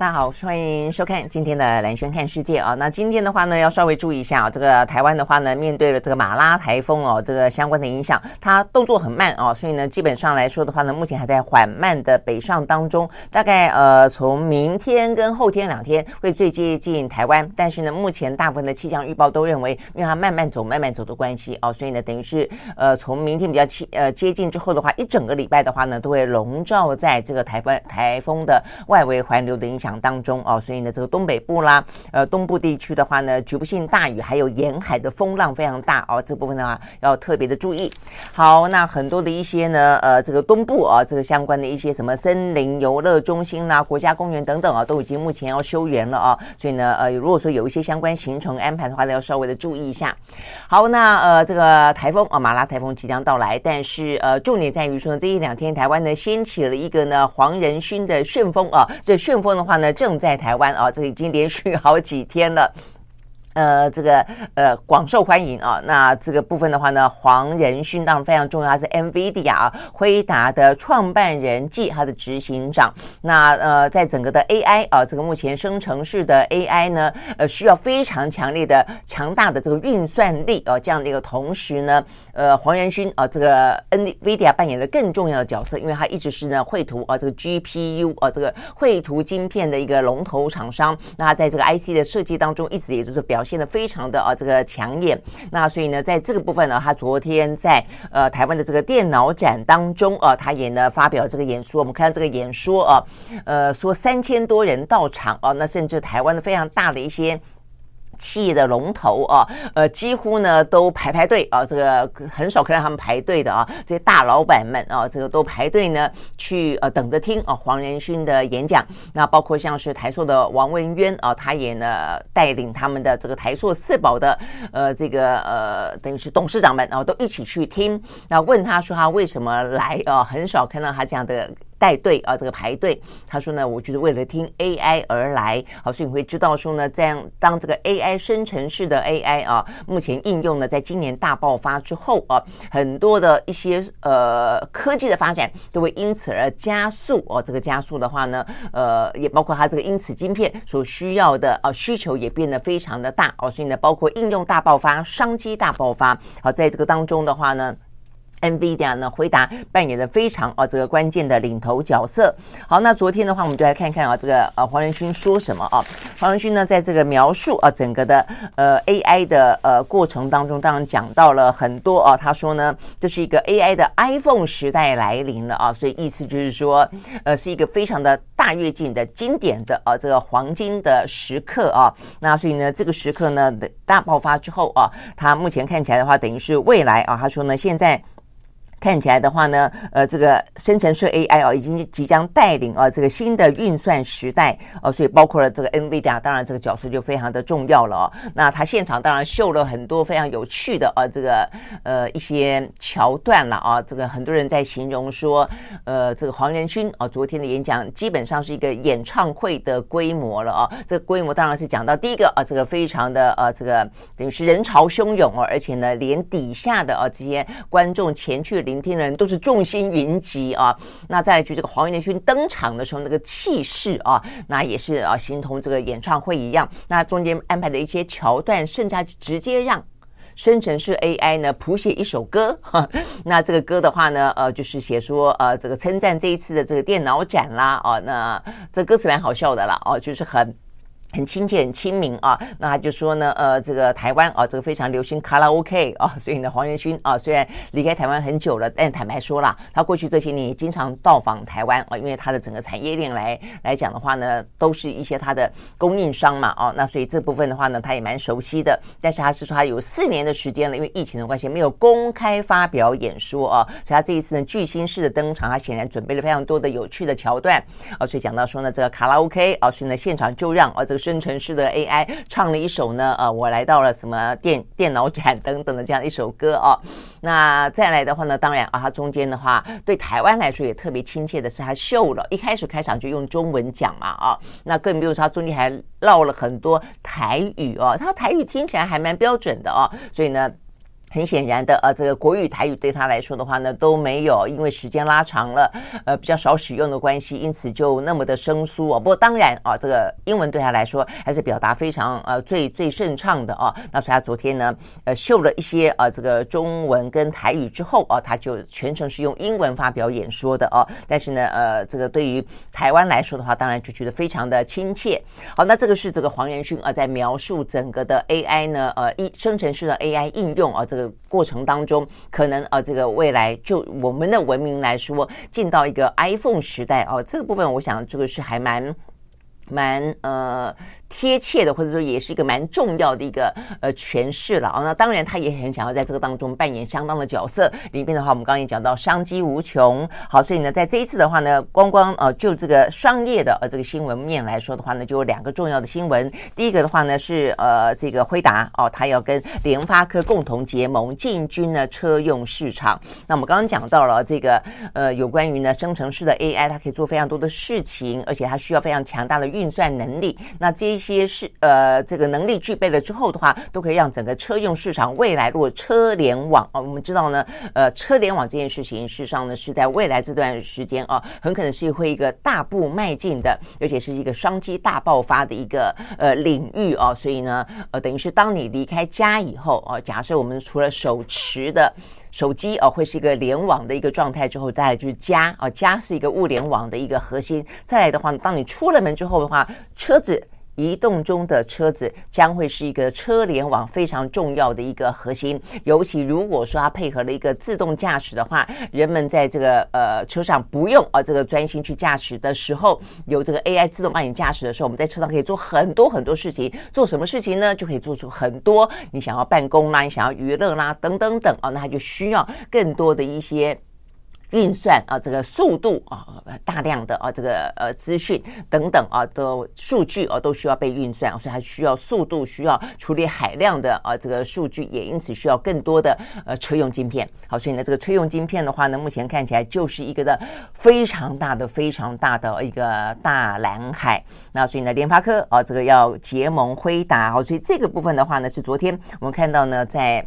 大家好，欢迎收看今天的蓝轩看世界啊。那今天的话呢，要稍微注意一下啊，这个台湾的话呢，面对了这个马拉台风哦，这个相关的影响，它动作很慢哦，所以呢，基本上来说的话呢，目前还在缓慢的北上当中。大概呃，从明天跟后天两天会最接近台湾，但是呢，目前大部分的气象预报都认为，因为它慢慢走、慢慢走的关系哦，所以呢，等于是呃，从明天比较接呃接近之后的话，一整个礼拜的话呢，都会笼罩在这个台湾台风的外围环流的影响。当中哦，所以呢，这个东北部啦，呃，东部地区的话呢，局部性大雨，还有沿海的风浪非常大哦，这部分的话要特别的注意。好，那很多的一些呢，呃，这个东部啊，这个相关的一些什么森林游乐中心啦、国家公园等等啊，都已经目前要休园了啊。所以呢，呃，如果说有一些相关行程安排的话呢，要稍微的注意一下。好，那呃，这个台风啊，马拉台风即将到来，但是呃，重点在于说呢，这一两天台湾呢掀起了一个呢黄仁勋的旋风啊，这旋风的话。正在台湾啊，这已经连续好几天了。呃，这个呃广受欢迎啊。那这个部分的话呢，黄仁勋当然非常重要，他是 NVIDIA 啊，辉达的创办人暨他的执行长。那呃，在整个的 AI 啊，这个目前生成式的 AI 呢，呃，需要非常强烈的、强大的这个运算力啊，这样的一个同时呢，呃，黄仁勋啊，这个 NVIDIA 扮演了更重要的角色，因为他一直是呢绘图啊，这个 GPU 啊，这个绘图晶片的一个龙头厂商。那在这个 IC 的设计当中，一直也就是表。表现的非常的啊，这个抢眼。那所以呢，在这个部分呢，他昨天在呃台湾的这个电脑展当中啊，他也呢发表了这个演说。我们看到这个演说啊，呃，说三千多人到场啊，那甚至台湾的非常大的一些。企业的龙头啊，呃，几乎呢都排排队啊，这个很少看到他们排队的啊，这些大老板们啊，这个都排队呢去呃等着听啊黄仁勋的演讲。那包括像是台塑的王文渊啊，他也呢带领他们的这个台塑四宝的呃这个呃等于是董事长们啊，都一起去听。那问他说他为什么来啊？很少看到他这样的。带队啊，这个排队，他说呢，我就是为了听 AI 而来，好，所以你会知道说呢，这样当这个 AI 生成式的 AI 啊，目前应用呢，在今年大爆发之后啊，很多的一些呃科技的发展都会因此而加速哦，这个加速的话呢，呃，也包括它这个因此晶片所需要的啊需求也变得非常的大哦，所以呢，包括应用大爆发、商机大爆发，好，在这个当中的话呢。NVIDIA 呢，回答扮演的非常啊这个关键的领头角色。好，那昨天的话，我们就来看看啊这个呃黄仁勋说什么啊？黄仁勋呢，在这个描述啊整个的呃 AI 的呃过程当中，当然讲到了很多啊。他说呢，这是一个 AI 的 iPhone 时代来临了啊，所以意思就是说，呃，是一个非常的大跃进的经典的啊这个黄金的时刻啊。那所以呢，这个时刻呢的大爆发之后啊，他目前看起来的话，等于是未来啊。他说呢，现在。看起来的话呢，呃，这个生成式 AI 哦，已经即将带领啊这个新的运算时代哦，所以包括了这个 NVIDIA，当然这个角色就非常的重要了哦。那他现场当然秀了很多非常有趣的啊这个呃一些桥段了啊，这个很多人在形容说，呃，这个黄仁勋啊昨天的演讲基本上是一个演唱会的规模了啊，这个规模当然是讲到第一个啊，这个非常的啊这个等于是人潮汹涌哦，而且呢连底下的啊这些观众前去。聆听人都是众星云集啊，那再来就这个黄仁勋登场的时候那个气势啊，那也是啊，形同这个演唱会一样。那中间安排的一些桥段，甚至还直接让生成式 AI 呢谱写一首歌。那这个歌的话呢，呃，就是写说呃，这个称赞这一次的这个电脑展啦，哦，那这歌词蛮好笑的啦，哦，就是很。很亲切、很亲民啊，那他就说呢，呃，这个台湾啊，这个非常流行卡拉 OK 啊，所以呢，黄仁勋啊，虽然离开台湾很久了，但坦白说了，他过去这些年也经常到访台湾啊，因为他的整个产业链来来讲的话呢，都是一些他的供应商嘛，啊，那所以这部分的话呢，他也蛮熟悉的。但是他是说他有四年的时间了，因为疫情的关系，没有公开发表演说啊，所以他这一次呢，巨星式的登场，他显然准备了非常多的有趣的桥段啊，所以讲到说呢，这个卡拉 OK 啊，所以呢，现场就让啊这个。生成式的 AI 唱了一首呢，呃，我来到了什么电电脑展等等的这样一首歌哦。那再来的话呢，当然啊，它中间的话对台湾来说也特别亲切的是，它秀了一开始开场就用中文讲嘛啊，那更比如说它中间还唠了很多台语哦，它台语听起来还蛮标准的哦，所以呢。很显然的，呃，这个国语、台语对他来说的话呢，都没有因为时间拉长了，呃，比较少使用的关系，因此就那么的生疏哦。不过当然啊，这个英文对他来说还是表达非常呃最最顺畅的啊。那所以他昨天呢，呃，秀了一些啊这个中文跟台语之后啊，他就全程是用英文发表演说的哦。但是呢，呃，这个对于台湾来说的话，当然就觉得非常的亲切。好，那这个是这个黄仁勋啊，在描述整个的 AI 呢，呃，一生成式的 AI 应用啊，这个。过程当中，可能啊，这个未来就我们的文明来说，进到一个 iPhone 时代哦，这个部分我想这个是还蛮蛮呃。贴切的，或者说也是一个蛮重要的一个呃诠释了啊。那当然，他也很想要在这个当中扮演相当的角色。里面的话，我们刚刚也讲到商机无穷。好，所以呢，在这一次的话呢，光光呃就这个商业的呃这个新闻面来说的话呢，就有两个重要的新闻。第一个的话呢是呃这个辉达哦，他要跟联发科共同结盟，进军呢车用市场。那我们刚刚讲到了这个呃有关于呢生成式的 AI，它可以做非常多的事情，而且它需要非常强大的运算能力。那这一些是呃，这个能力具备了之后的话，都可以让整个车用市场未来如果车联网啊，我们知道呢，呃，车联网这件事情，事实上呢是在未来这段时间啊，很可能是会一个大步迈进的，而且是一个商机大爆发的一个呃领域啊。所以呢，呃，等于是当你离开家以后啊，假设我们除了手持的手机啊，会是一个联网的一个状态之后，再来就是家啊，家是一个物联网的一个核心。再来的话，当你出了门之后的话，车子。移动中的车子将会是一个车联网非常重要的一个核心，尤其如果说它配合了一个自动驾驶的话，人们在这个呃车上不用啊这个专心去驾驶的时候，有这个 AI 自动帮你驾驶的时候，我们在车上可以做很多很多事情。做什么事情呢？就可以做出很多你想要办公啦，你想要娱乐啦，等等等啊，那它就需要更多的一些。运算啊，这个速度啊，大量的啊，这个呃资讯等等啊的数据啊，都需要被运算，所以它需要速度，需要处理海量的啊这个数据，也因此需要更多的呃车用晶片。好，所以呢，这个车用晶片的话呢，目前看起来就是一个的非常大的、非常大的一个大蓝海。那所以呢，联发科啊，这个要结盟辉达，好，所以这个部分的话呢，是昨天我们看到呢，在。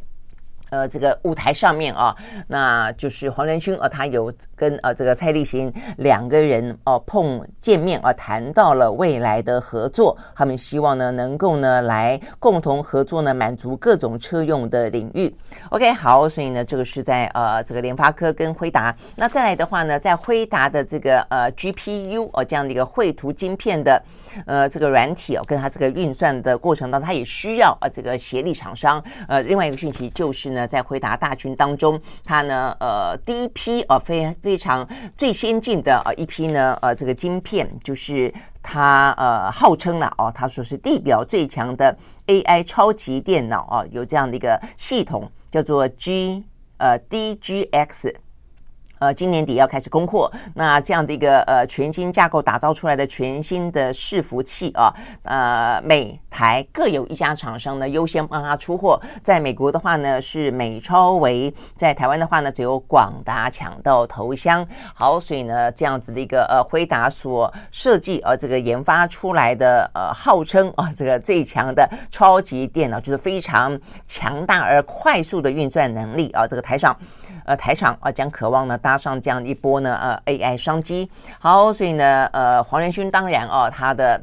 呃，这个舞台上面啊，那就是黄仁勋啊，他有跟呃这个蔡立行两个人哦碰见面啊，谈到了未来的合作，他们希望呢能够呢来共同合作呢，满足各种车用的领域。OK，好，所以呢这个是在呃这个联发科跟辉达，那再来的话呢，在辉达的这个呃 GPU 哦这样的一个绘图晶片的呃这个软体哦，跟它这个运算的过程当中，它也需要啊这个协力厂商。呃，另外一个讯息就是呢。在回答大军当中，它呢，呃，第一批呃非非常最先进的呃一批呢，呃，这个晶片就是它呃号称了哦，他说是地表最强的 AI 超级电脑啊，有这样的一个系统叫做 G 呃 DGX。呃，今年底要开始供货，那这样的一个呃全新架构打造出来的全新的伺服器啊，呃，每台各有一家厂商呢优先帮他出货。在美国的话呢是美超维，在台湾的话呢只有广达抢到头香。好，所以呢这样子的一个呃辉达所设计呃这个研发出来的呃号称啊这个最强的超级电脑，就是非常强大而快速的运算能力啊，这个台上。呃，台厂啊，将渴望呢搭上这样一波呢呃 AI 商机。好，所以呢，呃，黄仁勋当然啊，他的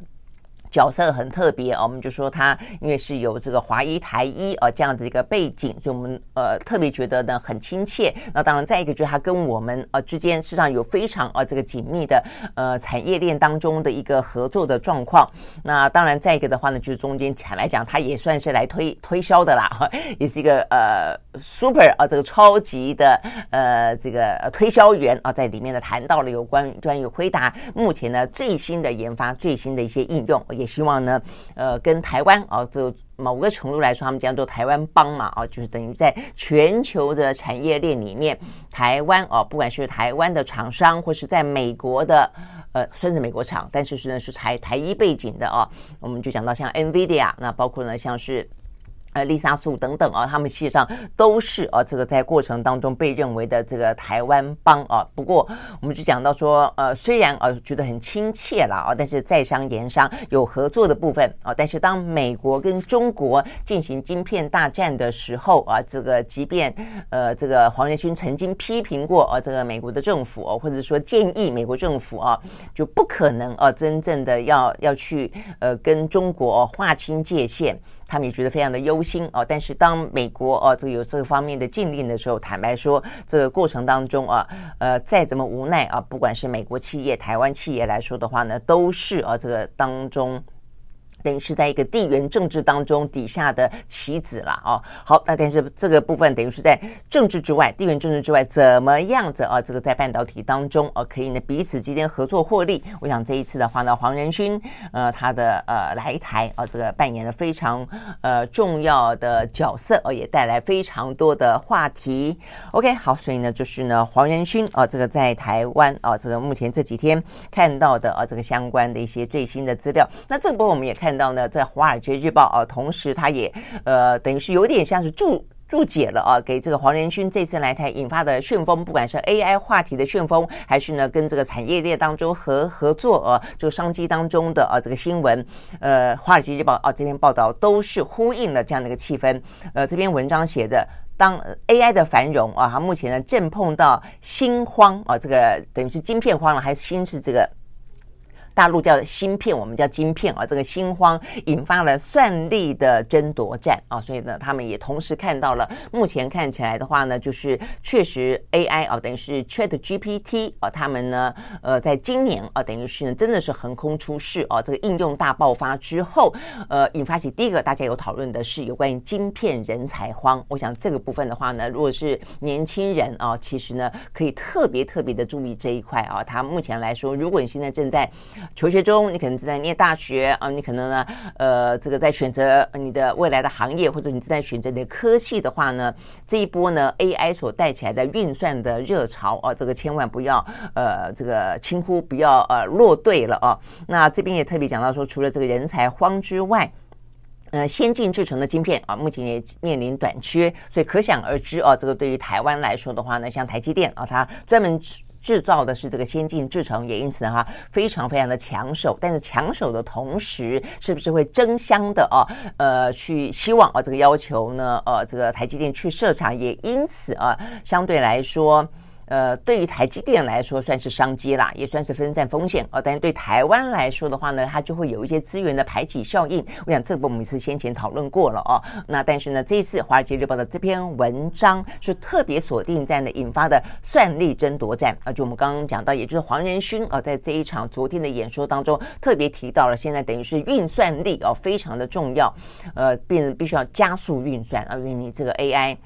角色很特别啊，我们就说他因为是有这个华医台医啊这样的一个背景，所以我们呃特别觉得呢很亲切。那当然，再一个就是他跟我们呃之间事实上有非常呃这个紧密的呃产业链当中的一个合作的状况。那当然，再一个的话呢，就是中间坦白讲，他也算是来推推销的啦，也是一个呃 super 啊这个超级的呃这个推销员啊，在里面呢谈到了有关关于辉达目前呢最新的研发、最新的一些应用。也希望呢，呃，跟台湾啊，就某个程度来说，他们叫做台湾帮嘛，啊，就是等于在全球的产业链里面，台湾啊，不管是台湾的厂商，或是在美国的，呃，甚至美国厂，但是是呢是台台一背景的哦，我们就讲到像 NVIDIA，那包括呢像是。呃，丽莎素等等啊，他们实际上都是啊，这个在过程当中被认为的这个台湾帮啊。不过，我们就讲到说，呃，虽然啊觉得很亲切了啊，但是在商言商有合作的部分啊。但是当美国跟中国进行晶片大战的时候啊，这个即便呃这个黄仁勋曾经批评过啊，这个美国的政府哦，或者说建议美国政府啊，就不可能啊真正的要要去呃跟中国划清界限。他们也觉得非常的忧心啊，但是当美国啊这个有这方面的禁令的时候，坦白说，这个过程当中啊，呃，再怎么无奈啊，不管是美国企业、台湾企业来说的话呢，都是啊这个当中。等于是在一个地缘政治当中底下的棋子了哦。好，那但是这个部分等于是在政治之外，地缘政治之外，怎么样子啊？这个在半导体当中啊，可以呢彼此之间合作获利。我想这一次的话呢，黄仁勋呃他的呃来台啊，这个扮演了非常呃重要的角色哦，也带来非常多的话题。OK，好，所以呢就是呢黄仁勋啊，这个在台湾啊，这个目前这几天看到的啊，这个相关的一些最新的资料。那这波我们也看。看到呢，在《华尔街日报》啊，同时他也呃，等于是有点像是注注解了啊，给这个黄仁勋这次来台引发的旋风，不管是 AI 话题的旋风，还是呢跟这个产业链当中合合作啊，这个商机当中的啊这个新闻，呃，《华尔街日报》啊这篇报道都是呼应了这样的一个气氛。呃，这篇文章写着，当 AI 的繁荣啊，它目前呢正碰到芯荒啊，这个等于是晶片荒了，还是心是这个。大陆叫芯片，我们叫晶片啊。这个芯荒引发了算力的争夺战啊，所以呢，他们也同时看到了，目前看起来的话呢，就是确实 AI 啊，等于是 ChatGPT 啊，他们呢，呃，在今年啊，等于是，真的是横空出世啊。这个应用大爆发之后，呃，引发起第一个大家有讨论的是有关于晶片人才荒。我想这个部分的话呢，如果是年轻人啊，其实呢，可以特别特别的注意这一块啊。他目前来说，如果你现在正在求学中，你可能正在念大学啊，你可能呢，呃，这个在选择你的未来的行业，或者你正在选择你的科系的话呢，这一波呢，AI 所带起来的运算的热潮啊，这个千万不要呃，这个轻忽，不要呃落队了啊。那这边也特别讲到说，除了这个人才荒之外，呃，先进制成的晶片啊，目前也面临短缺，所以可想而知啊，这个对于台湾来说的话呢，像台积电啊，它专门。制造的是这个先进制程，也因此哈非常非常的抢手。但是抢手的同时，是不是会争相的啊？呃，去希望啊这个要求呢？呃，这个台积电去设厂，也因此啊相对来说。呃，对于台积电来说算是商机啦，也算是分散风险哦。但是对台湾来说的话呢，它就会有一些资源的排挤效应。我想这个我们是先前讨论过了哦。那但是呢，这一次《华尔街日报》的这篇文章是特别锁定在呢引发的算力争夺战啊，就我们刚刚讲到，也就是黄仁勋啊，在这一场昨天的演说当中特别提到了，现在等于是运算力哦非常的重要，呃，变得必须要加速运算啊，因为你这个 AI。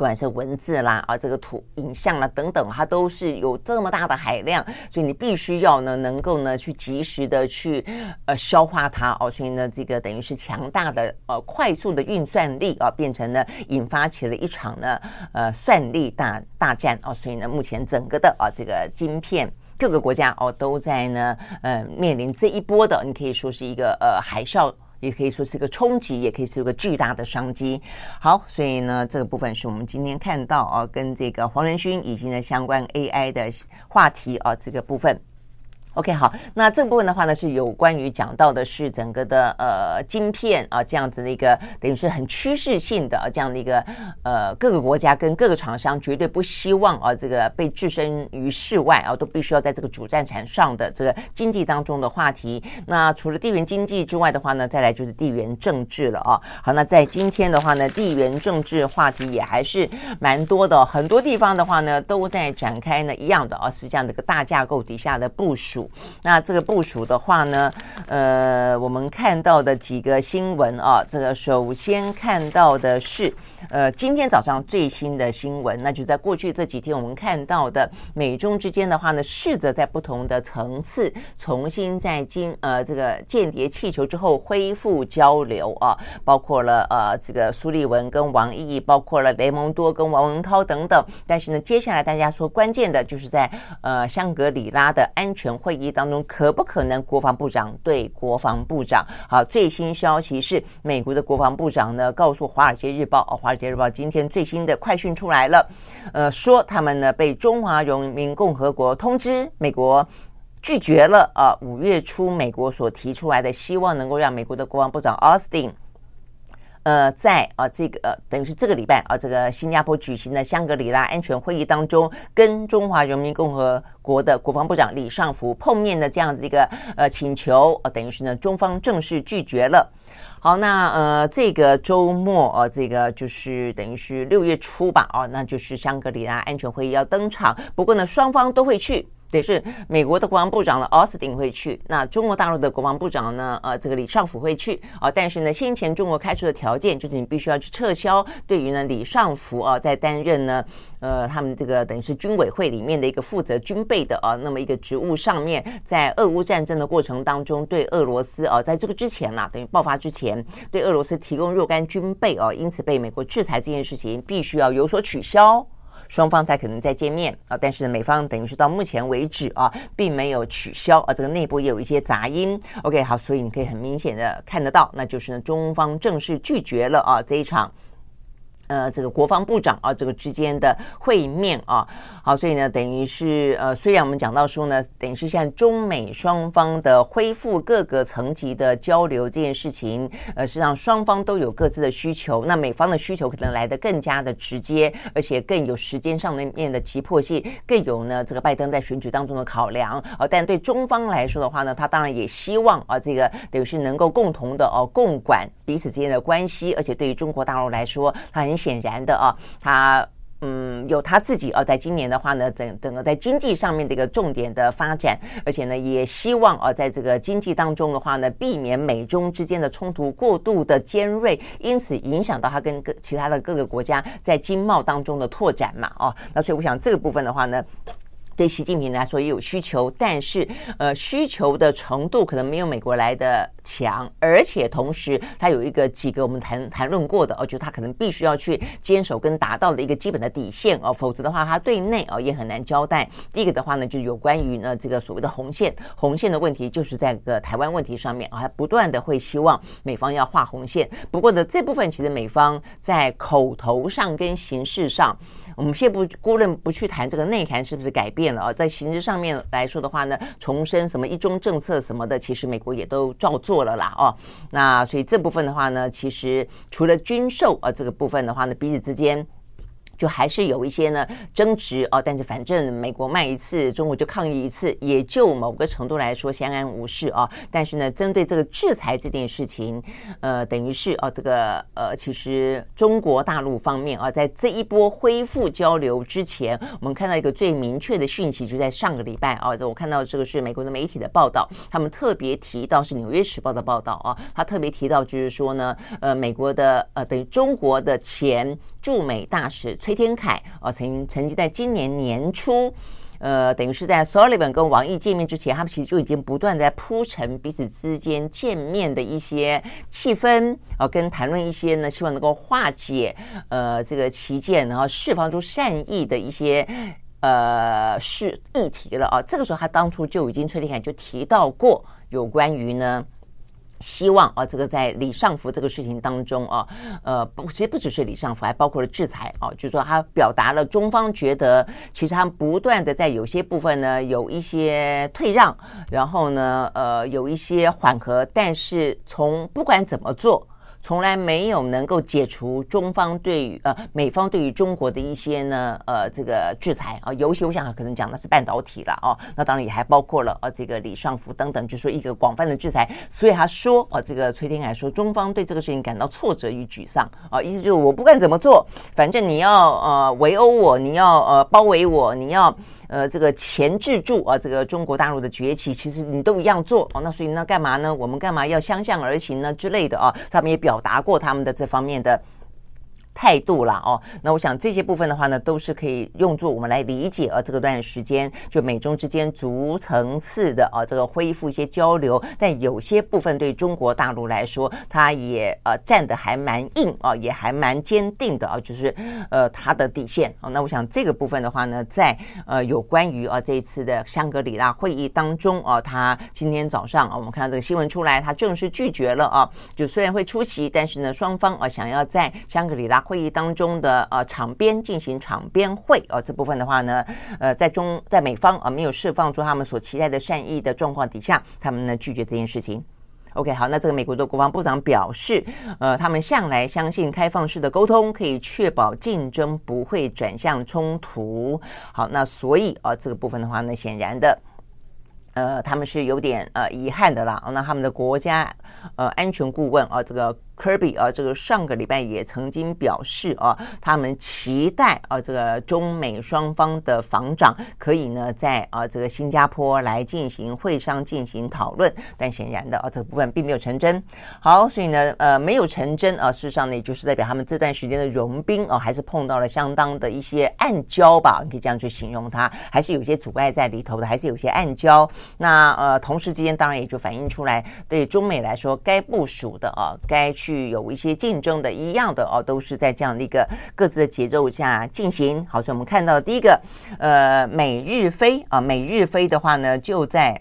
不管是文字啦啊，这个图、影像啦等等，它都是有这么大的海量，所以你必须要呢，能够呢去及时的去呃消化它哦。所以呢，这个等于是强大的呃快速的运算力啊，变成呢引发起了一场呢呃算力大大战哦。所以呢，目前整个的啊这个晶片各个国家哦都在呢呃面临这一波的，你可以说是一个呃海啸。也可以说是个冲击，也可以是个巨大的商机。好，所以呢，这个部分是我们今天看到啊，跟这个黄仁勋以及呢相关 AI 的话题啊，这个部分。OK，好，那这部分的话呢，是有关于讲到的是整个的呃晶片啊这样子的一个等于是很趋势性的啊这样的一个呃各个国家跟各个厂商绝对不希望啊这个被置身于世外啊，都必须要在这个主战场上的这个经济当中的话题。那除了地缘经济之外的话呢，再来就是地缘政治了啊。好，那在今天的话呢，地缘政治话题也还是蛮多的，很多地方的话呢都在展开呢一样的啊，是这样的一个大架构底下的部署。那这个部署的话呢，呃，我们看到的几个新闻啊，这个首先看到的是，呃，今天早上最新的新闻，那就在过去这几天我们看到的美中之间的话呢，试着在不同的层次重新在经呃这个间谍气球之后恢复交流啊，包括了呃这个苏利文跟王毅，包括了雷蒙多跟王文涛等等。但是呢，接下来大家说关键的就是在呃香格里拉的安全会。会议当中可不可能国防部长对国防部长？好，最新消息是美国的国防部长呢告诉《华尔街日报》哦，《华尔街日报》今天最新的快讯出来了，呃，说他们呢被中华人民共和国通知，美国拒绝了啊，五月初美国所提出来的希望能够让美国的国防部长奥斯汀。呃，在啊这个呃等于是这个礼拜啊，这个新加坡举行的香格里拉安全会议当中，跟中华人民共和国的国防部长李尚福碰面的这样的一个呃请求，呃，等于是呢中方正式拒绝了。好，那呃这个周末呃这个就是等于是六月初吧，哦，那就是香格里拉安全会议要登场，不过呢双方都会去。得是美国的国防部长呢，奥斯汀会去。那中国大陆的国防部长呢，呃，这个李尚福会去啊。但是呢，先前中国开出的条件就是你必须要去撤销对于呢李尚福啊在担任呢，呃，他们这个等于是军委会里面的一个负责军备的啊那么一个职务上面，在俄乌战争的过程当中，对俄罗斯啊，在这个之前啦，等于爆发之前，对俄罗斯提供若干军备啊，因此被美国制裁这件事情必须要有所取消。双方才可能再见面啊，但是，美方等于是到目前为止啊，并没有取消啊，这个内部也有一些杂音。OK，好，所以你可以很明显的看得到，那就是呢，中方正式拒绝了啊这一场。呃，这个国防部长啊，这个之间的会面啊，好，所以呢，等于是呃，虽然我们讲到说呢，等于是像中美双方的恢复各个层级的交流这件事情，呃，实际上双方都有各自的需求，那美方的需求可能来得更加的直接，而且更有时间上面的急迫性，更有呢这个拜登在选举当中的考量啊，但对中方来说的话呢，他当然也希望啊，这个等于是能够共同的哦共管彼此之间的关系，而且对于中国大陆来说，他很。显然的啊，他嗯有他自己啊，在今年的话呢，整整个在经济上面的一个重点的发展，而且呢，也希望啊，在这个经济当中的话呢，避免美中之间的冲突过度的尖锐，因此影响到他跟各其他的各个国家在经贸当中的拓展嘛，哦，那所以我想这个部分的话呢。对习近平来说也有需求，但是呃需求的程度可能没有美国来的强，而且同时它有一个几个我们谈谈论过的哦，就他可能必须要去坚守跟达到的一个基本的底线哦，否则的话他对内哦也很难交代。第一个的话呢，就有关于呢这个所谓的红线，红线的问题就是在个台湾问题上面啊，他不断的会希望美方要画红线。不过呢，这部分其实美方在口头上跟形式上。我们先不姑论不去谈这个内涵是不是改变了啊，在形式上面来说的话呢，重申什么一中政策什么的，其实美国也都照做了啦哦。那所以这部分的话呢，其实除了军售啊这个部分的话呢，彼此之间。就还是有一些呢争执哦，但是反正美国卖一次，中国就抗议一次，也就某个程度来说相安无事啊。但是呢，针对这个制裁这件事情，呃，等于是哦，这个呃，其实中国大陆方面啊，在这一波恢复交流之前，我们看到一个最明确的讯息，就在上个礼拜啊，我看到这个是美国的媒体的报道，他们特别提到是《纽约时报》的报道啊，他特别提到就是说呢，呃，美国的呃，等于中国的前驻美大使。崔崔天凯啊，曾曾经在今年年初，呃，等于是在 Sullivan 跟王毅见面之前，他们其实就已经不断在铺陈彼此之间见面的一些气氛啊，跟谈论一些呢，希望能够化解呃这个歧见，然后释放出善意的一些呃是议题了啊。这个时候，他当初就已经崔天凯就提到过有关于呢。希望啊，这个在李尚福这个事情当中啊，呃，不，其实不只是李尚福，还包括了制裁啊，就是说他表达了中方觉得，其实他不断的在有些部分呢有一些退让，然后呢，呃，有一些缓和，但是从不管怎么做。从来没有能够解除中方对于呃美方对于中国的一些呢呃这个制裁啊，尤其我想可能讲的是半导体了哦，那当然也还包括了呃这个李尚福等等，就说一个广泛的制裁。所以他说啊，这个崔天凯说中方对这个事情感到挫折与沮丧啊，意思就是我不管怎么做，反正你要呃围殴我，你要呃包围我，你要。呃，这个钳制住啊，这个中国大陆的崛起，其实你都一样做哦。那所以呢干嘛呢？我们干嘛要相向而行呢？之类的啊，他们也表达过他们的这方面的。态度啦哦，那我想这些部分的话呢，都是可以用作我们来理解啊，这个段时间就美中之间逐层次的啊，这个恢复一些交流，但有些部分对中国大陆来说，它也呃站得还蛮硬啊，也还蛮坚定的啊，就是呃它的底线啊。那我想这个部分的话呢，在呃有关于啊这一次的香格里拉会议当中啊，他今天早上啊，我们看到这个新闻出来，他正式拒绝了啊，就虽然会出席，但是呢，双方啊想要在香格里拉。会议当中的呃场边进行场边会啊、呃，这部分的话呢，呃，在中在美方啊、呃、没有释放出他们所期待的善意的状况底下，他们呢拒绝这件事情。OK，好，那这个美国的国防部长表示，呃，他们向来相信开放式的沟通可以确保竞争不会转向冲突。好，那所以啊、呃，这个部分的话呢，显然的。呃，他们是有点呃遗憾的啦。那他们的国家呃安全顾问啊、呃，这个 Kirby 啊、这个上个礼拜也曾经表示啊、他们期待啊、这个中美双方的防长可以呢在啊、这个新加坡来进行会商进行讨论。但显然的啊、这个部分并没有成真。好，所以呢呃没有成真啊、事实上呢也就是代表他们这段时间的融冰啊、还是碰到了相当的一些暗礁吧，你可以这样去形容它，还是有些阻碍在里头的，还是有些暗礁。那呃，同时之间当然也就反映出来，对中美来说，该部署的啊，该去有一些竞争的一样的哦、都是在这样的一个各自的节奏下进行。好，所以我们看到第一个，呃，美日飞啊，美日飞的话呢，就在。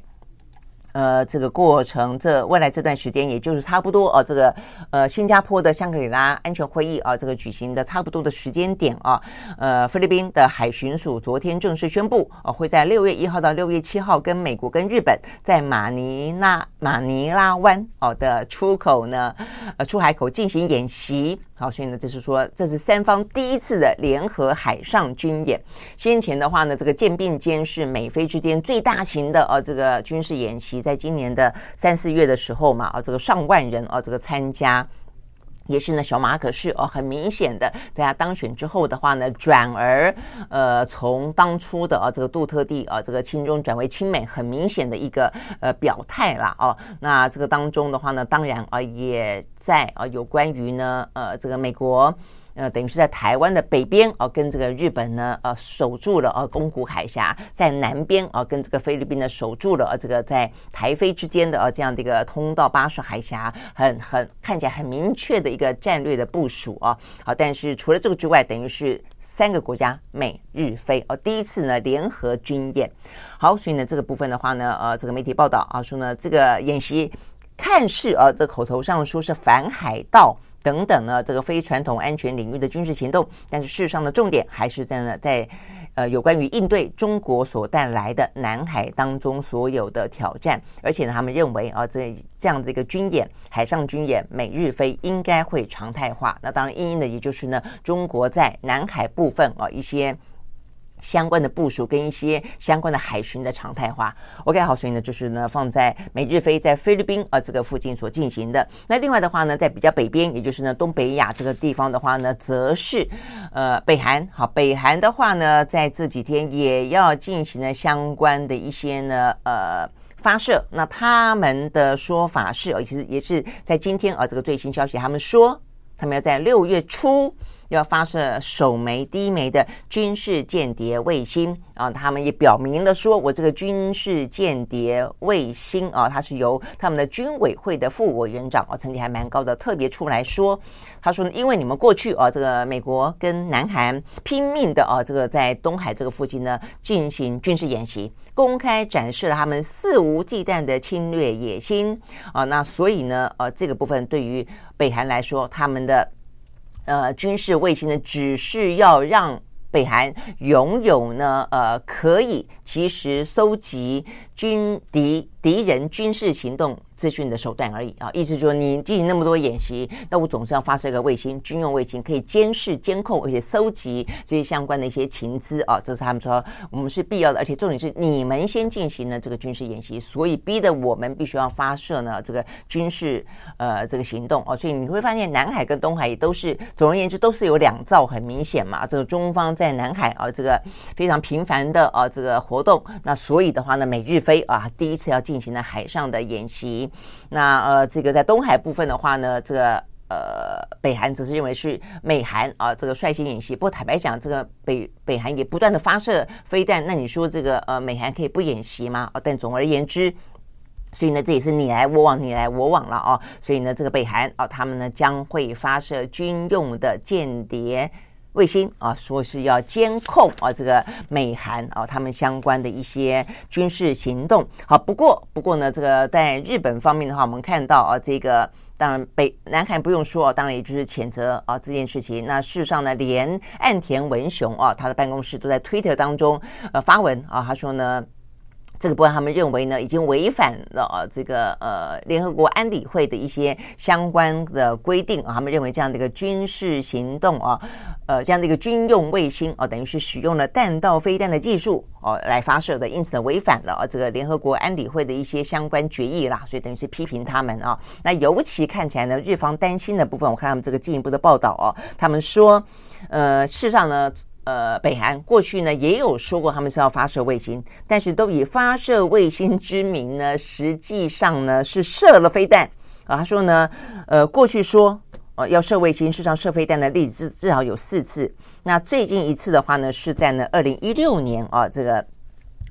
呃，这个过程，这未来这段时间，也就是差不多哦，这个呃，新加坡的香格里拉安全会议啊，这个举行的差不多的时间点啊，呃，菲律宾的海巡署昨天正式宣布，呃，会在六月一号到六月七号跟美国跟日本在马尼拉马尼拉湾哦的出口呢，呃，出海口进行演习。好，所以呢，这是说，这是三方第一次的联合海上军演。先前的话呢，这个肩并肩是美菲之间最大型的呃这个军事演习，在今年的三四月的时候嘛，啊，这个上万人啊，这个参加。也是呢，小马可是哦，很明显的，在他当选之后的话呢，转而呃，从当初的啊这个杜特地啊这个亲中转为亲美，很明显的一个呃表态了哦。那这个当中的话呢，当然啊也在啊有关于呢呃这个美国。呃，等于是在台湾的北边啊，跟这个日本呢，呃，守住了呃宫古海峡；在南边啊，跟这个菲律宾呢，守住了呃这个在台菲之间的呃这样的一个通道巴士海峡，很很看起来很明确的一个战略的部署啊。好，但是除了这个之外，等于是三个国家美日菲哦，第一次呢联合军演。好，所以呢这个部分的话呢，呃，这个媒体报道啊说呢，这个演习看似啊这口头上说是反海盗。等等呢，这个非传统安全领域的军事行动，但是事实上的重点还是在呢，在呃有关于应对中国所带来的南海当中所有的挑战，而且呢，他们认为啊，这这样的一个军演，海上军演，美日非应该会常态化。那当然，因应的也就是呢，中国在南海部分啊一些。相关的部署跟一些相关的海巡的常态化，OK，好，所以呢，就是呢，放在美日菲在菲律宾啊这个附近所进行的。那另外的话呢，在比较北边，也就是呢东北亚这个地方的话呢，则是呃北韩。好，北韩的话呢，在这几天也要进行呢相关的一些呢呃发射。那他们的说法是，其实也是在今天啊这个最新消息，他们说他们要在六月初。要发射首枚第一枚的军事间谍卫星。啊，他们也表明了说，我这个军事间谍卫星啊，它是由他们的军委会的副委员长啊，层级还蛮高的，特别出来说，他说，因为你们过去啊，这个美国跟南韩拼命的啊，这个在东海这个附近呢进行军事演习，公开展示了他们肆无忌惮的侵略野心。啊，那所以呢，呃，这个部分对于北韩来说，他们的呃军事卫星呢，只是要让北韩拥有呢，呃，可以及时搜集军敌敌人军事行动资讯的手段而已啊，意思说你进行那么多演习，那我总是要发射一个卫星，军用卫星可以监视、监控，而且搜集这些相关的一些情资啊，这是他们说我们是必要的，而且重点是你们先进行了这个军事演习，所以逼得我们必须要发射呢这个军事呃这个行动啊，所以你会发现南海跟东海也都是，总而言之都是有两造，很明显嘛，这个中方在南海啊这个非常频繁的啊这个活动，那所以的话呢，美日飞啊第一次要进行了海上的演习。那呃，这个在东海部分的话呢，这个呃，北韩则是认为是美韩啊，这个率先演习。不过坦白讲，这个北北韩也不断的发射飞弹，那你说这个呃，美韩可以不演习吗？但总而言之，所以呢，这也是你来我往，你来我往了啊。所以呢，这个北韩啊，他们呢将会发射军用的间谍。卫星啊，说是要监控啊，这个美韩啊，他们相关的一些军事行动。好，不过不过呢，这个在日本方面的话，我们看到啊，这个当然北南韩不用说，当然也就是谴责啊这件事情。那事实上呢，连岸田文雄啊，他的办公室都在推特当中呃发文啊，他说呢。这个部分他们认为呢，已经违反了这个呃联合国安理会的一些相关的规定啊。他们认为这样的一个军事行动啊，呃这样的一个军用卫星啊，等于是使用了弹道飞弹的技术哦来发射的，因此呢违反了啊这个联合国安理会的一些相关决议啦。所以等于是批评他们啊。那尤其看起来呢，日方担心的部分，我看他们这个进一步的报道哦，他们说，呃事实上呢。呃，北韩过去呢也有说过他们是要发射卫星，但是都以发射卫星之名呢，实际上呢是射了飞弹啊。他说呢，呃，过去说呃要射卫星，事实上射飞弹的例子至至少有四次。那最近一次的话呢，是在呢二零一六年啊，这个。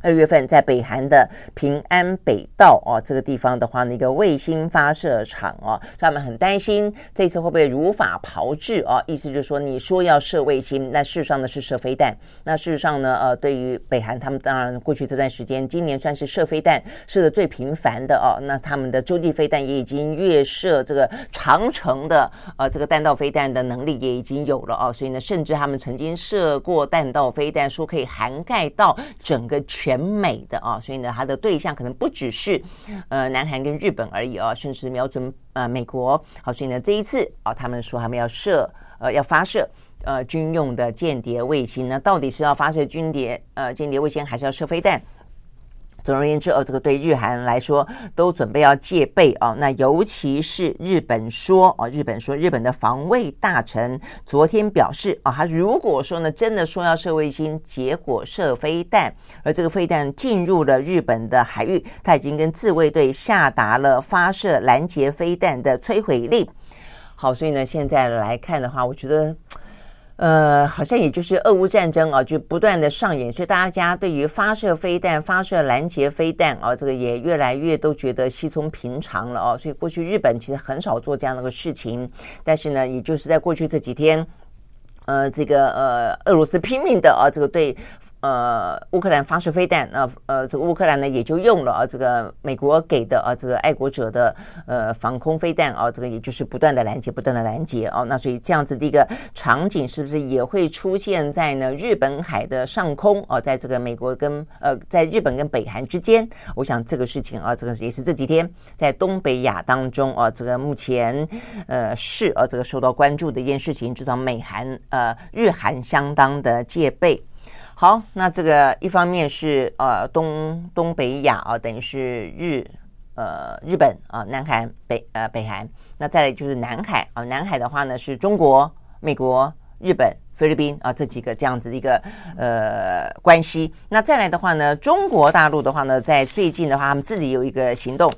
二月份在北韩的平安北道哦，这个地方的话，那个卫星发射场哦，他们很担心这次会不会如法炮制哦，意思就是说，你说要射卫星，那事实上呢是射飞弹。那事实上呢，呃，对于北韩，他们当然过去这段时间，今年算是射飞弹射的最频繁的哦。那他们的洲际飞弹也已经越射这个长城的呃这个弹道飞弹的能力也已经有了哦。所以呢，甚至他们曾经射过弹道飞弹，说可以涵盖到整个全。全美的啊，所以呢，它的对象可能不只是呃南韩跟日本而已啊，甚至瞄准呃美国。好，所以呢，这一次啊，他们说他们要射呃要发射呃军用的间谍卫星呢，到底是要发射军谍呃间谍卫星，还是要射飞弹？总而言之，哦，这个对日韩来说都准备要戒备哦。那尤其是日本说，哦，日本说，日本的防卫大臣昨天表示，啊，他如果说呢，真的说要射卫星，结果射飞弹，而这个飞弹进入了日本的海域，他已经跟自卫队下达了发射拦截飞弹的摧毁令。好，所以呢，现在来看的话，我觉得。呃，好像也就是俄乌战争啊，就不断的上演，所以大家对于发射飞弹、发射拦截飞弹啊，这个也越来越都觉得稀松平常了哦。所以过去日本其实很少做这样的个事情，但是呢，也就是在过去这几天，呃，这个呃，俄罗斯拼命的啊，这个对。呃，乌克兰发射飞弹，那呃，这个乌克兰呢也就用了啊，这个美国给的啊，这个爱国者的呃防空飞弹啊，这个也就是不断的拦截，不断的拦截啊，那所以这样子的一个场景是不是也会出现在呢日本海的上空啊，在这个美国跟呃，在日本跟北韩之间，我想这个事情啊，这个也是这几天在东北亚当中啊，这个目前呃是啊，这个受到关注的一件事情，至少美韩呃日韩相当的戒备。好，那这个一方面是呃东东北亚啊，等于是日呃日本啊，南韩北呃北韩，那再来就是南海啊，南海的话呢是中国、美国、日本、菲律宾啊这几个这样子的一个呃关系。那再来的话呢，中国大陆的话呢，在最近的话，他们自己有一个行动。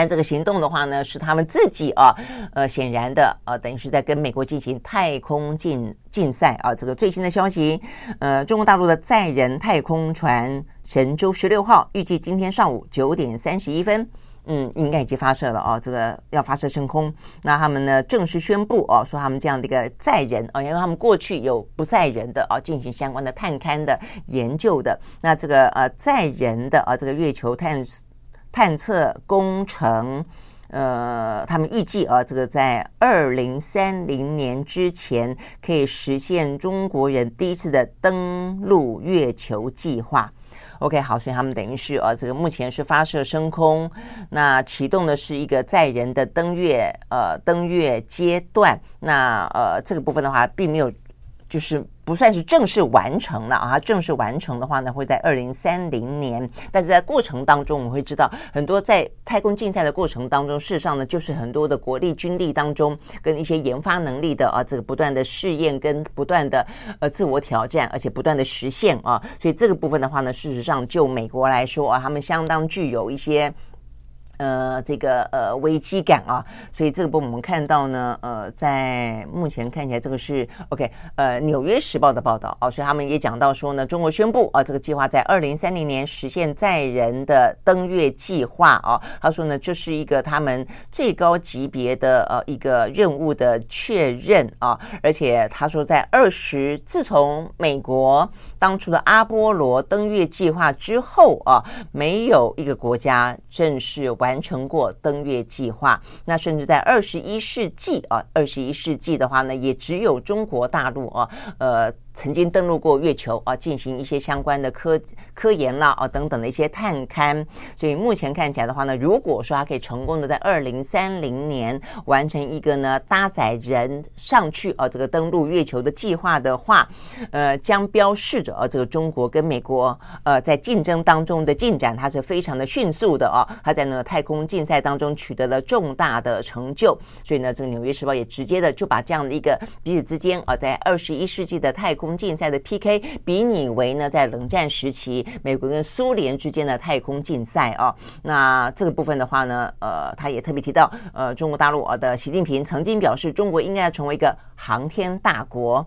但这个行动的话呢，是他们自己啊，呃，显然的，呃，等于是在跟美国进行太空竞竞赛啊。这个最新的消息，呃，中国大陆的载人太空船神舟十六号预计今天上午九点三十一分，嗯，应该已经发射了啊。这个要发射升空，那他们呢正式宣布哦，说他们这样的一个载人啊，因为他们过去有不载人的啊，进行相关的探勘的研究的。那这个呃载人的啊，这个月球探。探测工程，呃，他们预计啊，这个在二零三零年之前可以实现中国人第一次的登陆月球计划。OK，好，所以他们等于是啊，这个目前是发射升空，那启动的是一个载人的登月，呃，登月阶段。那呃，这个部分的话，并没有。就是不算是正式完成了啊，正式完成的话呢，会在二零三零年。但是在过程当中，我们会知道很多在太空竞赛的过程当中，事实上呢，就是很多的国力军力当中跟一些研发能力的啊，这个不断的试验跟不断的呃自我挑战，而且不断的实现啊。所以这个部分的话呢，事实上就美国来说啊，他们相当具有一些。呃，这个呃危机感啊，所以这个部我们看到呢，呃，在目前看起来这个是 OK，呃，《纽约时报》的报道。啊，所以他们也讲到说呢，中国宣布啊，这个计划在二零三零年实现载人的登月计划啊，他说呢，这是一个他们最高级别的呃一个任务的确认啊，而且他说在二十，自从美国当初的阿波罗登月计划之后啊，没有一个国家正式完。完成过登月计划，那甚至在二十一世纪啊，二十一世纪的话呢，也只有中国大陆啊，呃。曾经登陆过月球啊，进行一些相关的科科研啦啊等等的一些探勘，所以目前看起来的话呢，如果说它可以成功的在二零三零年完成一个呢搭载人上去啊这个登陆月球的计划的话，呃，将标示着啊这个中国跟美国呃在竞争当中的进展，它是非常的迅速的啊，它在呢太空竞赛当中取得了重大的成就，所以呢，这个《纽约时报》也直接的就把这样的一个彼此之间啊在二十一世纪的太空竞赛的 PK 比拟为呢，在冷战时期美国跟苏联之间的太空竞赛啊。那这个部分的话呢，呃，他也特别提到，呃，中国大陆的习近平曾经表示，中国应该要成为一个航天大国。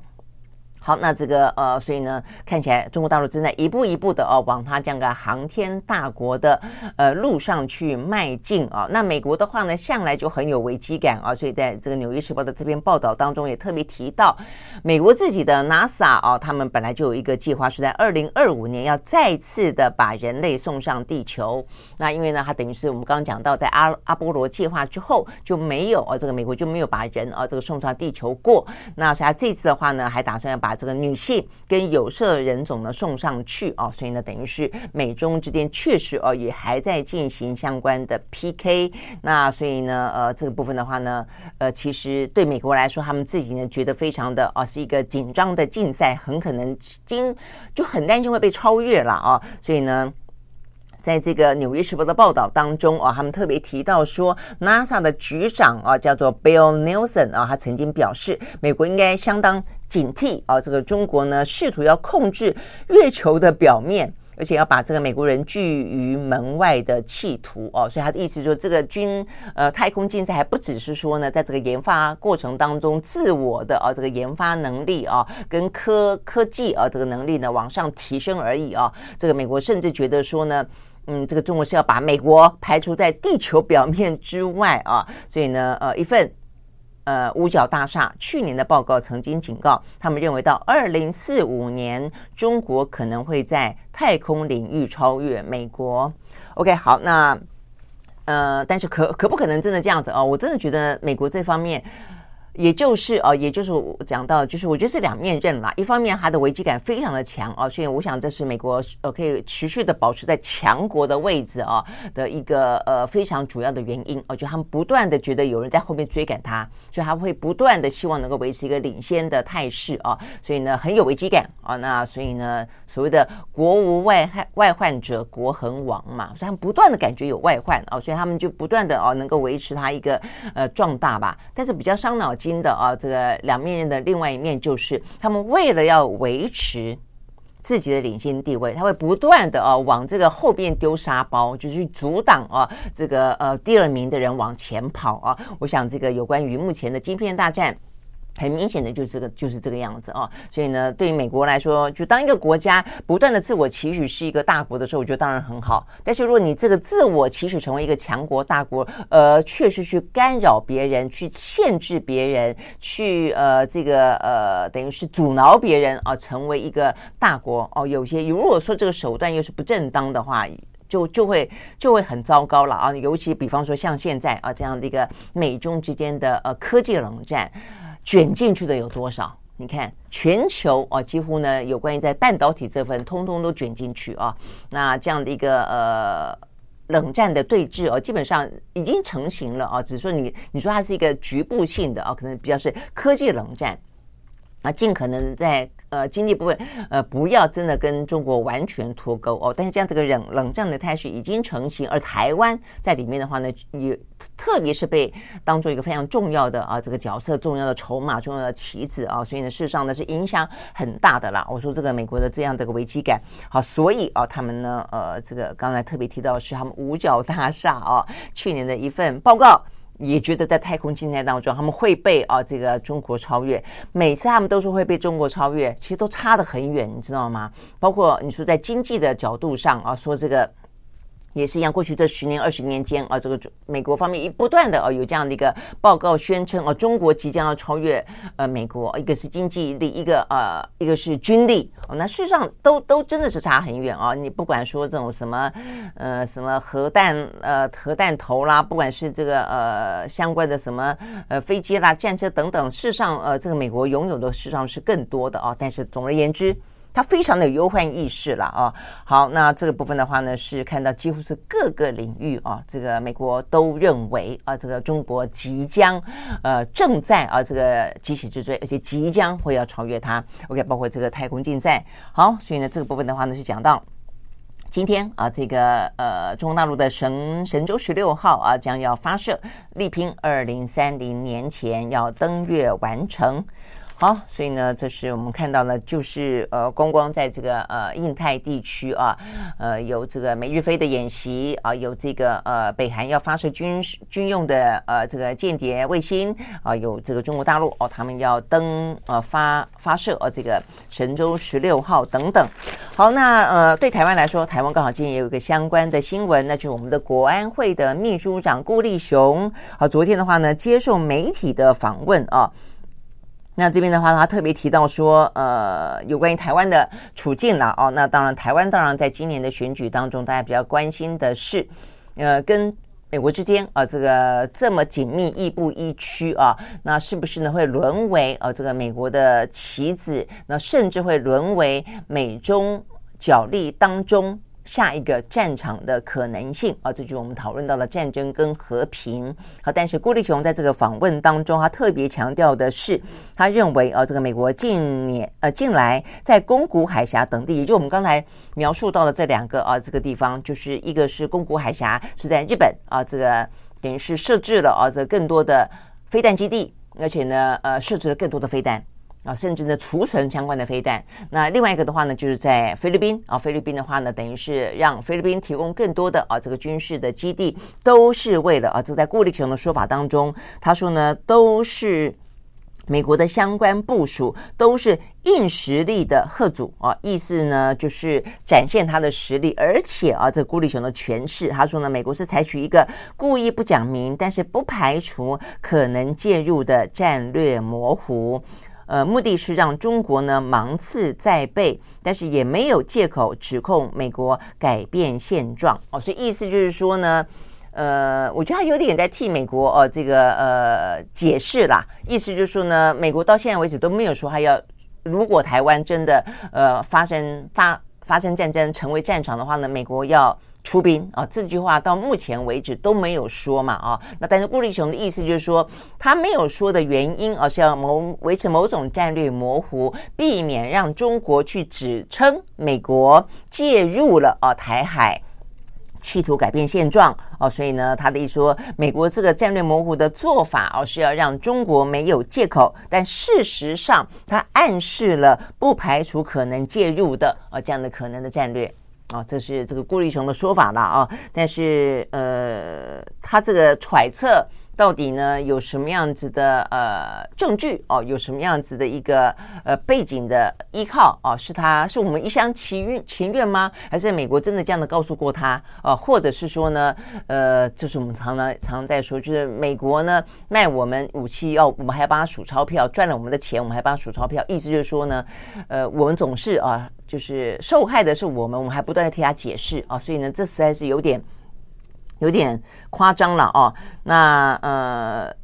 好，那这个呃，所以呢，看起来中国大陆正在一步一步的哦，往它这样个航天大国的呃路上去迈进啊。那美国的话呢，向来就很有危机感啊，所以在这个《纽约时报》的这篇报道当中也特别提到，美国自己的 NASA 啊，他们本来就有一个计划，是在二零二五年要再次的把人类送上地球。那因为呢，它等于是我们刚刚讲到，在阿阿波罗计划之后就没有哦，这个美国就没有把人啊这个送上地球过。那所以他这次的话呢，还打算要把这个女性跟有色人种呢送上去哦，所以呢，等于是美中之间确实哦也还在进行相关的 PK。那所以呢，呃，这个部分的话呢，呃，其实对美国来说，他们自己呢觉得非常的哦是一个紧张的竞赛，很可能经就很担心会被超越了啊，所以呢。在这个《纽约时报》的报道当中啊，他们特别提到说，NASA 的局长啊叫做 Bill Nelson 啊，他曾经表示，美国应该相当警惕啊，这个中国呢试图要控制月球的表面，而且要把这个美国人拒于门外的企图哦。所以他的意思说，这个军呃太空竞赛还不只是说呢，在这个研发过程当中，自我的啊这个研发能力啊跟科科技啊这个能力呢往上提升而已啊。这个美国甚至觉得说呢。嗯，这个中国是要把美国排除在地球表面之外啊，所以呢，呃，一份呃五角大厦去年的报告曾经警告，他们认为到二零四五年，中国可能会在太空领域超越美国。OK，好，那呃，但是可可不可能真的这样子啊？我真的觉得美国这方面。也就是啊，也就是我讲到，就是我觉得是两面刃啦。一方面，它的危机感非常的强啊，所以我想这是美国呃可以持续的保持在强国的位置啊的一个呃非常主要的原因啊，就他们不断的觉得有人在后面追赶他，所以他会不断的希望能够维持一个领先的态势啊，所以呢很有危机感啊。那所以呢，所谓的国无外害外患者，国恒亡嘛，所以他们不断的感觉有外患啊，所以他们就不断的哦能够维持他一个呃壮大吧，但是比较伤脑筋新的啊，这个两面的另外一面就是，他们为了要维持自己的领先地位，他会不断的啊往这个后边丢沙包，就是去阻挡啊这个呃第二名的人往前跑啊。我想这个有关于目前的晶片大战。很明显的就是这个就是这个样子啊，所以呢，对于美国来说，就当一个国家不断的自我期许是一个大国的时候，我觉得当然很好。但是如果你这个自我期许成为一个强国大国，呃，确实去干扰别人，去限制别人，去呃这个呃等于是阻挠别人啊，成为一个大国哦，有些如果说这个手段又是不正当的话，就就会就会很糟糕了啊。尤其比方说像现在啊这样的一个美中之间的呃科技冷战。卷进去的有多少？你看，全球啊，几乎呢有关于在半导体这份，通通都卷进去啊。那这样的一个呃冷战的对峙啊，基本上已经成型了啊。只是说你你说它是一个局部性的啊，可能比较是科技冷战啊，尽可能在。呃，经济部分，呃，不要真的跟中国完全脱钩哦。但是这样这个冷冷战的态势已经成型，而台湾在里面的话呢，也特别是被当做一个非常重要的啊这个角色、重要的筹码、重要的棋子啊。所以呢，事实上呢是影响很大的啦。我说这个美国的这样的一个危机感，好，所以啊，他们呢，呃，这个刚才特别提到是他们五角大厦啊，去年的一份报告。也觉得在太空竞赛当中，他们会被啊这个中国超越。每次他们都说会被中国超越，其实都差得很远，你知道吗？包括你说在经济的角度上啊，说这个。也是一样，过去这十年、二十年间啊，这个美国方面一不断的啊有这样的一个报告宣称啊，中国即将要超越呃美国，一个是经济力，一个呃一个是军力，那事实上都都真的是差很远啊。你不管说这种什么呃什么核弹呃核弹头啦，不管是这个呃相关的什么呃飞机啦、战车等等，事实上呃这个美国拥有的事实上是更多的啊。但是总而言之。他非常的有忧患意识了啊！好，那这个部分的话呢，是看到几乎是各个领域啊，这个美国都认为啊，这个中国即将呃正在啊这个急起直追，而且即将会要超越它。OK，包括这个太空竞赛。好，所以呢，这个部分的话呢是讲到今天啊，这个呃中国大陆的神神舟十六号啊将要发射，力拼二零三零年前要登月完成。好，所以呢，这是我们看到呢，就是呃，光光在这个呃印太地区啊，呃，有这个美日菲的演习啊，有这个呃北韩要发射军军用的呃这个间谍卫星啊，有这个中国大陆哦，他们要登呃发发射呃这个神舟十六号等等。好，那呃对台湾来说，台湾刚好今天也有一个相关的新闻，那就是我们的国安会的秘书长顾立雄，好，昨天的话呢，接受媒体的访问啊。那这边的话，他特别提到说，呃，有关于台湾的处境了哦。那当然，台湾当然在今年的选举当中，大家比较关心的是，呃，跟美国之间啊，这个这么紧密、亦步亦趋啊，那是不是呢会沦为啊这个美国的棋子？那甚至会沦为美中角力当中。下一个战场的可能性啊，这就是我们讨论到了战争跟和平。好，但是郭立雄在这个访问当中，他特别强调的是，他认为啊，这个美国近年呃近来在宫古海峡等地，也就我们刚才描述到的这两个啊这个地方，就是一个是宫古海峡是在日本啊，这个等于是设置了啊这更多的飞弹基地，而且呢呃设置了更多的飞弹。啊，甚至呢，储存相关的飞弹。那另外一个的话呢，就是在菲律宾啊，菲律宾的话呢，等于是让菲律宾提供更多的啊这个军事的基地，都是为了啊，这在顾立雄的说法当中，他说呢，都是美国的相关部署，都是硬实力的吓阻啊，意思呢就是展现他的实力，而且啊，这顾立雄的诠释，他说呢，美国是采取一个故意不讲明，但是不排除可能介入的战略模糊。呃，目的是让中国呢芒刺在背，但是也没有借口指控美国改变现状哦。所以意思就是说呢，呃，我觉得他有点在替美国哦这个呃解释啦。意思就是说呢，美国到现在为止都没有说他要，如果台湾真的呃发生发发生战争成为战场的话呢，美国要。出兵啊，这句话到目前为止都没有说嘛啊，那但是顾立雄的意思就是说，他没有说的原因啊，是要某维持某种战略模糊，避免让中国去指称美国介入了啊台海。企图改变现状哦，所以呢，他的意思说，美国这个战略模糊的做法哦，是要让中国没有借口。但事实上，他暗示了不排除可能介入的啊这样的可能的战略啊，这是这个顾立雄的说法了啊。但是呃，他这个揣测。到底呢，有什么样子的呃证据哦？有什么样子的一个呃背景的依靠哦？是他是我们一厢情愿情愿吗？还是美国真的这样的告诉过他？呃，或者是说呢，呃，就是我们常常常在说，就是美国呢卖我们武器，要我们还帮他数钞票，赚了我们的钱，我们还帮他数钞票，意思就是说呢，呃，我们总是啊，就是受害的是我们，我们还不断的替他解释啊，所以呢，这实在是有点。有点夸张了哦，那呃，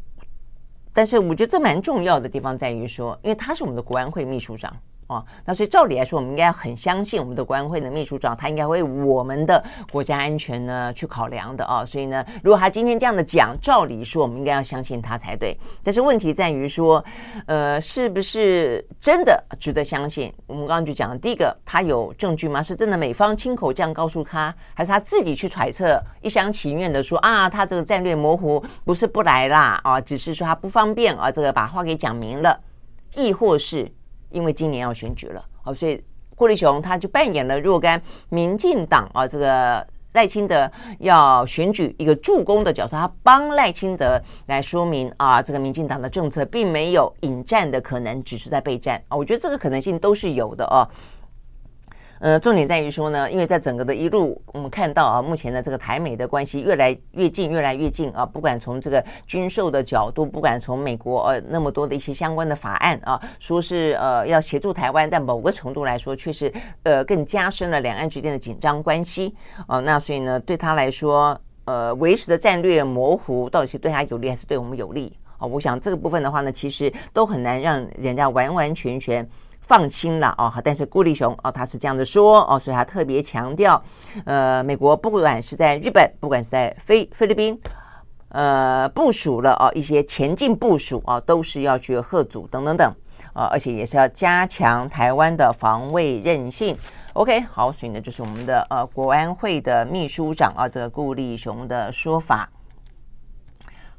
但是我觉得这蛮重要的地方在于说，因为他是我们的国安会秘书长。哦，那所以照理来说，我们应该很相信我们的国安会的秘书长，他应该为我们的国家安全呢去考量的啊。所以呢，如果他今天这样的讲，照理说我们应该要相信他才对。但是问题在于说，呃，是不是真的值得相信？我们刚刚就讲了，第一个，他有证据吗？是真的美方亲口这样告诉他，还是他自己去揣测，一厢情愿的说啊，他这个战略模糊不是不来啦啊，只是说他不方便啊，这个把话给讲明了，亦或是？因为今年要选举了，哦，所以郭立雄他就扮演了若干民进党啊，这个赖清德要选举一个助攻的角色，他帮赖清德来说明啊，这个民进党的政策并没有引战的可能，只是在备战啊，我觉得这个可能性都是有的哦。呃，重点在于说呢，因为在整个的一路，我们看到啊，目前的这个台美的关系越来越近，越来越近啊。不管从这个军售的角度，不管从美国呃那么多的一些相关的法案啊，说是呃要协助台湾，但某个程度来说，却是呃更加深了两岸之间的紧张关系啊。那所以呢，对他来说，呃，维持的战略模糊到底是对他有利还是对我们有利啊？我想这个部分的话呢，其实都很难让人家完完全全。放心了哦，但是顾立雄哦，他是这样的说哦，所以他特别强调，呃，美国不管是在日本，不管是在菲菲律宾，呃，部署了哦一些前进部署啊，都是要去贺阻等等等啊，而且也是要加强台湾的防卫韧性。OK，好，所以呢，就是我们的呃国安会的秘书长啊，这个顾立雄的说法。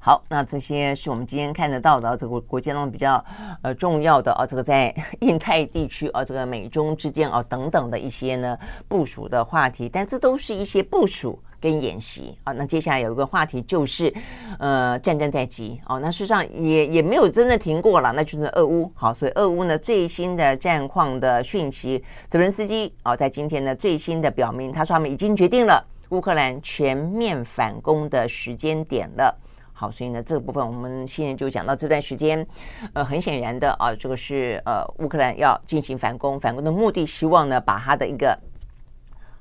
好，那这些是我们今天看得到的这个国际当中比较呃重要的啊，这个在 印太地区啊，这个美中之间啊等等的一些呢部署的话题，但这都是一些部署跟演习啊。那接下来有一个话题就是呃战争在即哦，那事实上也也没有真的停过了，那就是俄乌。好，所以俄乌呢最新的战况的讯息，泽伦斯基啊在今天呢最新的表明，他说他们已经决定了乌克兰全面反攻的时间点了。好，所以呢，这个部分我们现在就讲到这段时间，呃，很显然的啊，这个是呃，乌克兰要进行反攻，反攻的目的，希望呢，把他的一个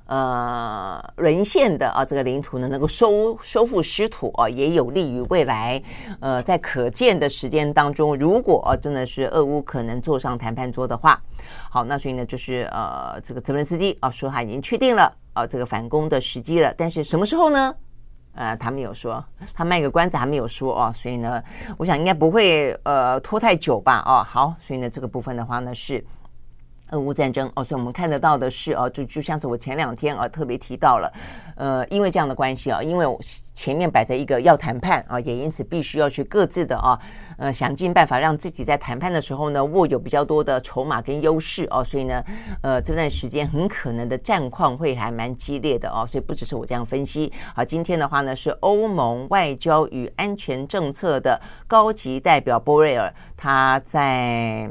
呃沦陷的啊这个领土呢，能够收收复失土啊，也有利于未来呃，在可见的时间当中，如果真的是俄乌可能坐上谈判桌的话，好，那所以呢，就是呃，这个泽伦斯基啊说他已经确定了啊这个反攻的时机了，但是什么时候呢？呃，他没有说，他卖个关子还没有说哦，所以呢，我想应该不会呃拖太久吧，哦，好，所以呢，这个部分的话呢是。俄乌战争哦，所以我们看得到的是哦，就就像是我前两天啊特别提到了，呃，因为这样的关系啊，因为我前面摆着一个要谈判啊，也因此必须要去各自的啊，呃，想尽办法让自己在谈判的时候呢握有比较多的筹码跟优势哦，所以呢，呃，这段时间很可能的战况会还蛮激烈的哦，所以不只是我这样分析。好，今天的话呢是欧盟外交与安全政策的高级代表波瑞尔，他在。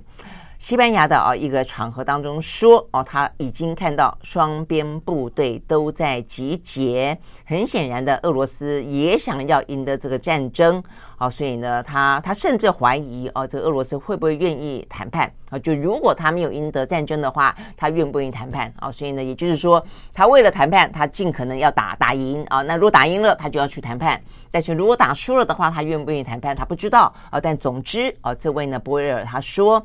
西班牙的啊一个场合当中说哦，他已经看到双边部队都在集结。很显然的，俄罗斯也想要赢得这个战争啊，所以呢，他他甚至怀疑哦，这个俄罗斯会不会愿意谈判啊？就如果他没有赢得战争的话，他愿不愿意谈判啊？所以呢，也就是说，他为了谈判，他尽可能要打打赢啊。那如果打赢了，他就要去谈判；但是如果打输了的话，他愿不愿意谈判，他不知道啊。但总之啊，这位呢，波瑞尔他说。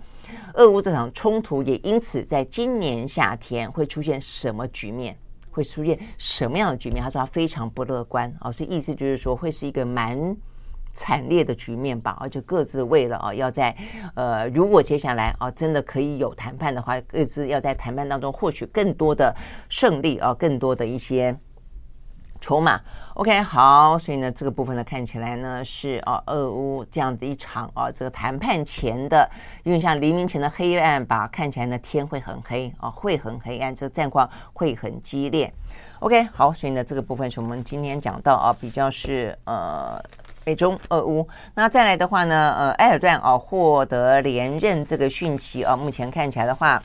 俄乌这场冲突也因此在今年夏天会出现什么局面？会出现什么样的局面？他说他非常不乐观啊，所以意思就是说会是一个蛮惨烈的局面吧。而且各自为了啊，要在呃，如果接下来啊真的可以有谈判的话，各自要在谈判当中获取更多的胜利啊，更多的一些。筹码。OK，好，所以呢，这个部分呢，看起来呢是啊，俄乌这样子一场啊，这个谈判前的，有点像黎明前的黑暗吧，看起来呢天会很黑啊，会很黑暗，这个战况会很激烈。OK，好，所以呢，这个部分是我们今天讲到啊，比较是呃，美中俄乌。那再来的话呢，呃，埃尔段啊获得连任这个讯息啊，目前看起来的话。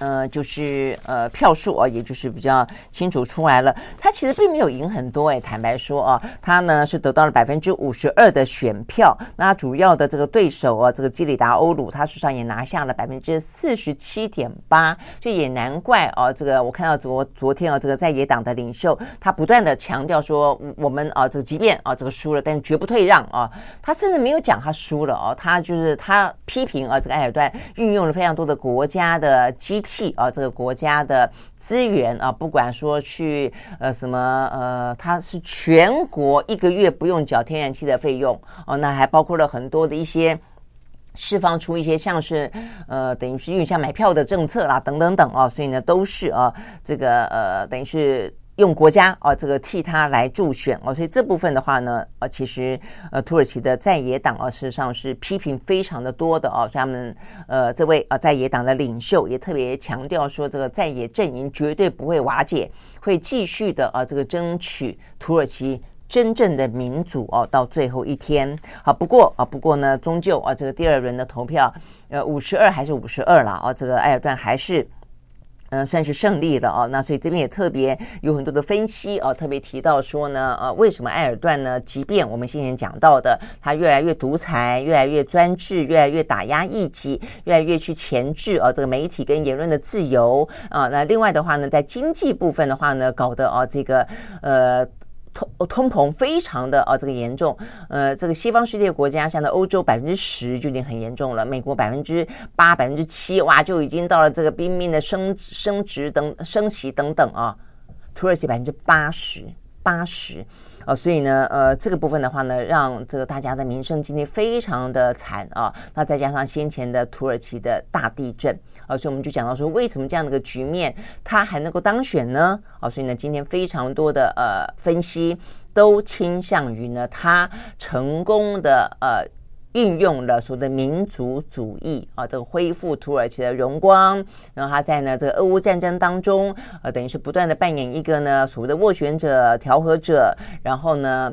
呃，就是呃票数啊，也就是比较清楚出来了。他其实并没有赢很多哎，坦白说啊，他呢是得到了百分之五十二的选票。那主要的这个对手啊，这个基里达欧鲁，他实际上也拿下了百分之四十七点八。这也难怪啊，这个我看到昨昨天啊，这个在野党的领袖他不断的强调说，我们啊，这个即便啊这个输了，但绝不退让啊。他甚至没有讲他输了啊，他就是他批评啊，这个埃尔段运用了非常多的国家的机。气啊，这个国家的资源啊，不管说去呃什么呃，它是全国一个月不用缴天然气的费用哦，那还包括了很多的一些释放出一些像是呃，等于是有像买票的政策啦，等等等啊，所以呢都是啊，这个呃，等于是。用国家啊，这个替他来助选哦，所以这部分的话呢，呃，其实呃，土耳其的在野党啊，事实上是批评非常的多的哦，他们呃，这位啊在野党的领袖也特别强调说，这个在野阵营绝对不会瓦解，会继续的啊，这个争取土耳其真正的民主哦，到最后一天。好，不过啊，不过呢，终究啊，这个第二轮的投票，呃，五十二还是五十二了啊，这个埃尔段还是。嗯，算是胜利了啊。那所以这边也特别有很多的分析啊，特别提到说呢，呃，为什么埃尔段呢？即便我们先前讲到的，他越来越独裁，越来越专制，越来越打压异己，越来越去钳制啊这个媒体跟言论的自由啊。那另外的话呢，在经济部分的话呢，搞得哦这个呃。通通膨非常的啊，这个严重，呃，这个西方世界国家，像在欧洲百分之十就已经很严重了，美国百分之八、百分之七，哇，就已经到了这个拼命的升升值等升息等等啊，土耳其百分之八十八十。啊，所以呢，呃，这个部分的话呢，让这个大家的民生今天非常的惨啊，那再加上先前的土耳其的大地震。啊，所以我们就讲到说，为什么这样的一个局面他还能够当选呢？啊，所以呢，今天非常多的呃分析都倾向于呢，他成功的呃运用了所谓的民族主义啊，这个恢复土耳其的荣光，然后他在呢这个俄乌战争当中，呃，等于是不断的扮演一个呢所谓的斡旋者、调和者，然后呢。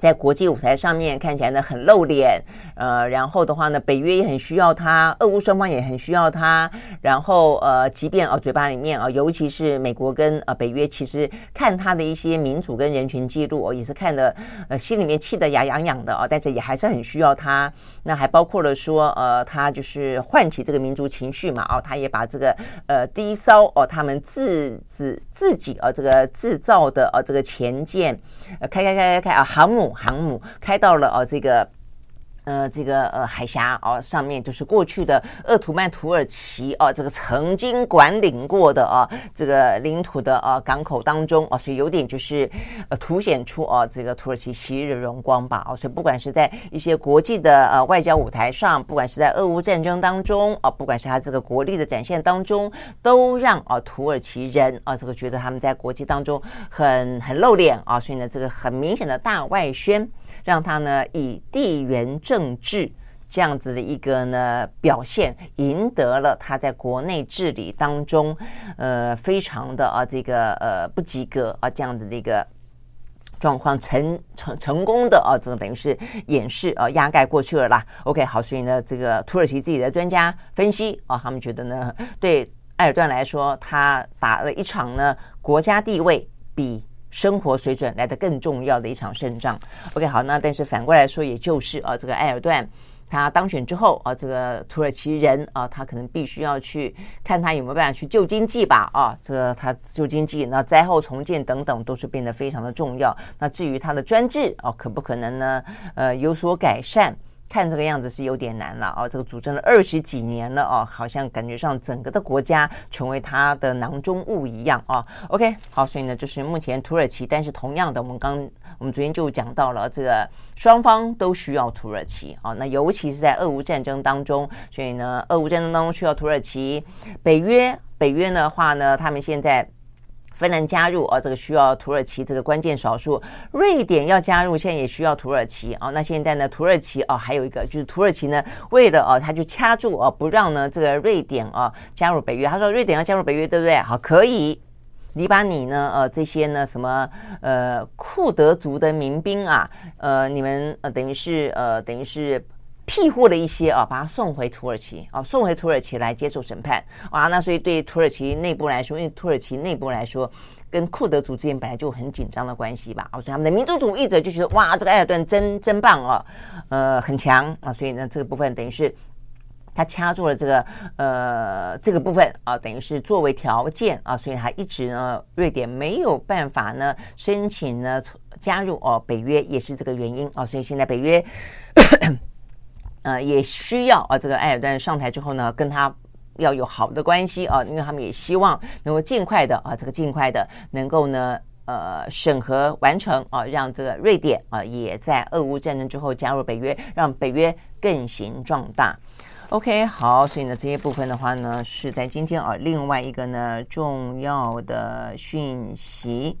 在国际舞台上面看起来呢很露脸，呃，然后的话呢，北约也很需要他，俄乌双方也很需要他，然后呃，即便啊嘴巴里面啊，尤其是美国跟呃北约，其实看他的一些民主跟人权记录，哦，也是看得呃心里面气得牙痒痒的啊，但是也还是很需要他。那还包括了说呃，他就是唤起这个民族情绪嘛，哦，他也把这个呃低烧哦他们自自自己啊这个制造的啊这个潜舰，呃开开开开开啊航母。航母开到了哦，这个。呃，这个呃海峡哦，上面就是过去的鄂图曼土耳其哦，这个曾经管领过的啊，这个领土的啊港口当中啊，所以有点就是呃凸显出啊这个土耳其昔日的荣光吧啊，所以不管是在一些国际的呃外交舞台上，不管是在俄乌战争当中啊，不管是他这个国力的展现当中，都让啊土耳其人啊这个觉得他们在国际当中很很露脸啊，所以呢这个很明显的大外宣。让他呢以地缘政政治这样子的一个呢表现，赢得了他在国内治理当中，呃，非常的啊这个呃不及格啊这样子的一个状况，成成成功的啊这个等于是掩饰啊压盖过去了啦。OK，好，所以呢这个土耳其自己的专家分析啊，他们觉得呢对埃尔段来说，他打了一场呢国家地位比。生活水准来的更重要的一场胜仗。OK，好，那但是反过来说，也就是啊，这个埃尔段他当选之后啊，这个土耳其人啊，他可能必须要去看他有没有办法去救经济吧啊，这个他救经济，那灾后重建等等都是变得非常的重要。那至于他的专制啊，可不可能呢？呃，有所改善？看这个样子是有点难了啊！这个主政了二十几年了哦，好像感觉上整个的国家成为他的囊中物一样啊。OK，好，所以呢，就是目前土耳其，但是同样的，我们刚我们昨天就讲到了，这个双方都需要土耳其啊。那尤其是在俄乌战争当中，所以呢，俄乌战争当中需要土耳其。北约，北约的话呢，他们现在。芬兰加入啊，这个需要土耳其这个关键少数。瑞典要加入，现在也需要土耳其啊。那现在呢，土耳其啊，还有一个就是土耳其呢，为了啊，他就掐住啊，不让呢这个瑞典啊加入北约。他说瑞典要加入北约，对不对？好，可以。你把你呢呃这些呢什么呃库德族的民兵啊，呃你们呃等于是呃等于是。庇护了一些啊，把他送回土耳其啊，送回土耳其来接受审判啊。那所以对土耳其内部来说，因为土耳其内部来说，跟库德族之间本来就很紧张的关系吧。啊，所以他们的民族主义者就觉得哇，这个埃尔顿真真棒啊，呃，很强啊。所以呢，这个部分等于是他掐住了这个呃这个部分啊，等于是作为条件啊，所以他一直呢，瑞典没有办法呢申请呢加入哦北约，也是这个原因啊。所以现在北约。呃，也需要啊，这个埃尔段上台之后呢，跟他要有好的关系啊，因为他们也希望能够尽快的啊，这个尽快的能够呢，呃，审核完成啊，让这个瑞典啊也在俄乌战争之后加入北约，让北约更形壮大。OK，好，所以呢，这些部分的话呢，是在今天啊，另外一个呢重要的讯息。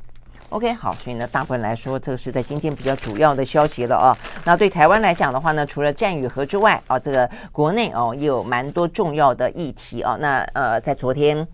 OK，好，所以呢，大部分来说，这个是在今天比较主要的消息了啊。那对台湾来讲的话呢，除了战与和之外啊，这个国内哦也有蛮多重要的议题啊。那呃，在昨天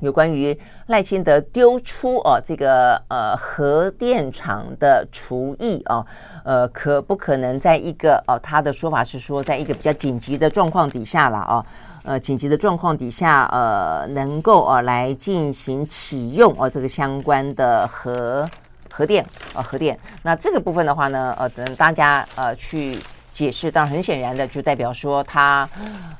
有关于赖清德丢出哦、啊、这个呃核电厂的除役啊，呃，可不可能在一个哦、他的说法是说，在一个比较紧急的状况底下了啊。呃，紧急的状况底下，呃，能够呃来进行启用呃这个相关的核核电啊、呃、核电。那这个部分的话呢，呃，等大家呃去解释，当然很显然的就代表说它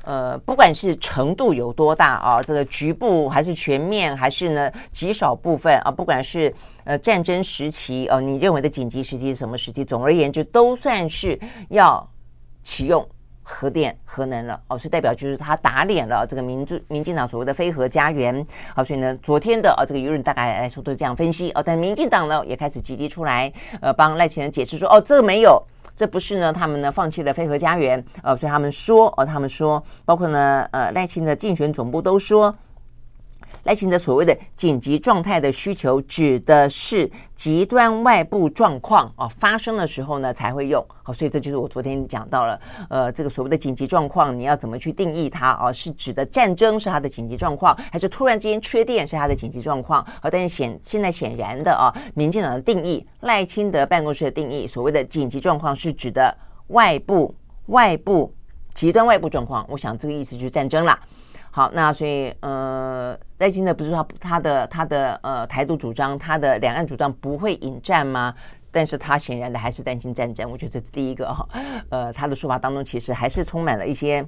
呃不管是程度有多大啊、这个局部还是全面，还是呢极少部分啊、不管是呃战争时期哦、你认为的紧急时期是什么时期？总而言之，都算是要启用。核电核能了哦，所以代表就是他打脸了这个民主民进党所谓的非核家园。好，所以呢，昨天的啊这个舆论大概来说都是这样分析哦，但民进党呢也开始积极出来呃帮赖清德解释说哦，这个没有，这不是呢他们呢放弃了飞核家园呃，所以他们说哦，他们说包括呢呃赖清德竞选总部都说。赖清德所谓的紧急状态的需求，指的是极端外部状况啊发生的时候呢才会用。好，所以这就是我昨天讲到了，呃，这个所谓的紧急状况，你要怎么去定义它啊？是指的战争是它的紧急状况，还是突然之间缺电是它的紧急状况？啊，但是显现在显然的啊，民进党的定义，赖清德办公室的定义，所谓的紧急状况是指的外部外部极端外部状况。我想这个意思就是战争啦。好，那所以呃，赖清德不是说他的他的呃台独主张，他的两岸主张不会引战吗？但是他显然的还是担心战争。我觉得这是第一个哈，呃，他的说法当中其实还是充满了一些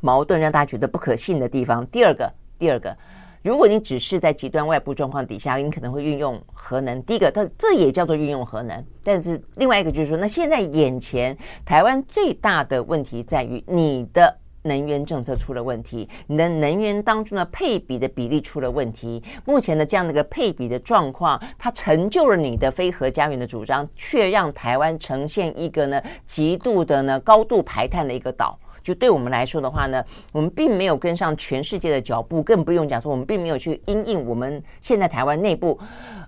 矛盾，让大家觉得不可信的地方。第二个，第二个，如果你只是在极端外部状况底下，你可能会运用核能。第一个，它这也叫做运用核能。但是另外一个就是说，那现在眼前台湾最大的问题在于你的。能源政策出了问题，你的能源当中的配比的比例出了问题。目前的这样的一个配比的状况，它成就了你的非核家园的主张，却让台湾呈现一个呢极度的呢高度排碳的一个岛。就对我们来说的话呢，我们并没有跟上全世界的脚步，更不用讲说我们并没有去因应我们现在台湾内部。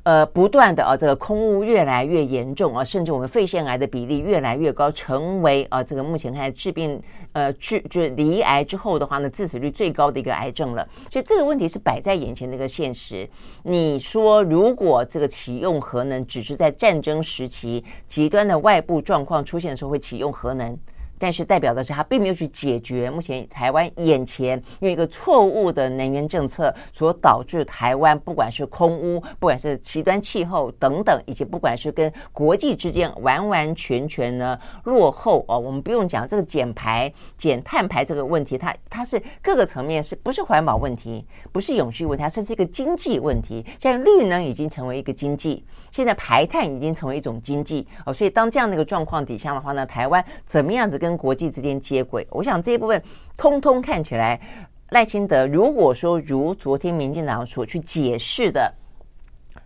呃，不断的啊，这个空污越来越严重啊，甚至我们肺腺癌的比例越来越高，成为啊这个目前看来治病呃治就是罹癌之后的话呢，致死率最高的一个癌症了。所以这个问题是摆在眼前的一个现实。你说，如果这个启用核能只是在战争时期极端的外部状况出现的时候会启用核能？但是代表的是，他并没有去解决目前台湾眼前用一个错误的能源政策所导致台湾不管是空污，不管是极端气候等等，以及不管是跟国际之间完完全全呢落后哦。我们不用讲这个减排、减碳排这个问题，它它是各个层面是不是环保问题，不是永续问题，它甚至一个经济问题。现在绿能已经成为一个经济，现在排碳已经成为一种经济哦。所以当这样的一个状况底下的话呢，台湾怎么样子跟跟国际之间接轨，我想这一部分通通看起来，赖清德如果说如昨天民进党所去解释的，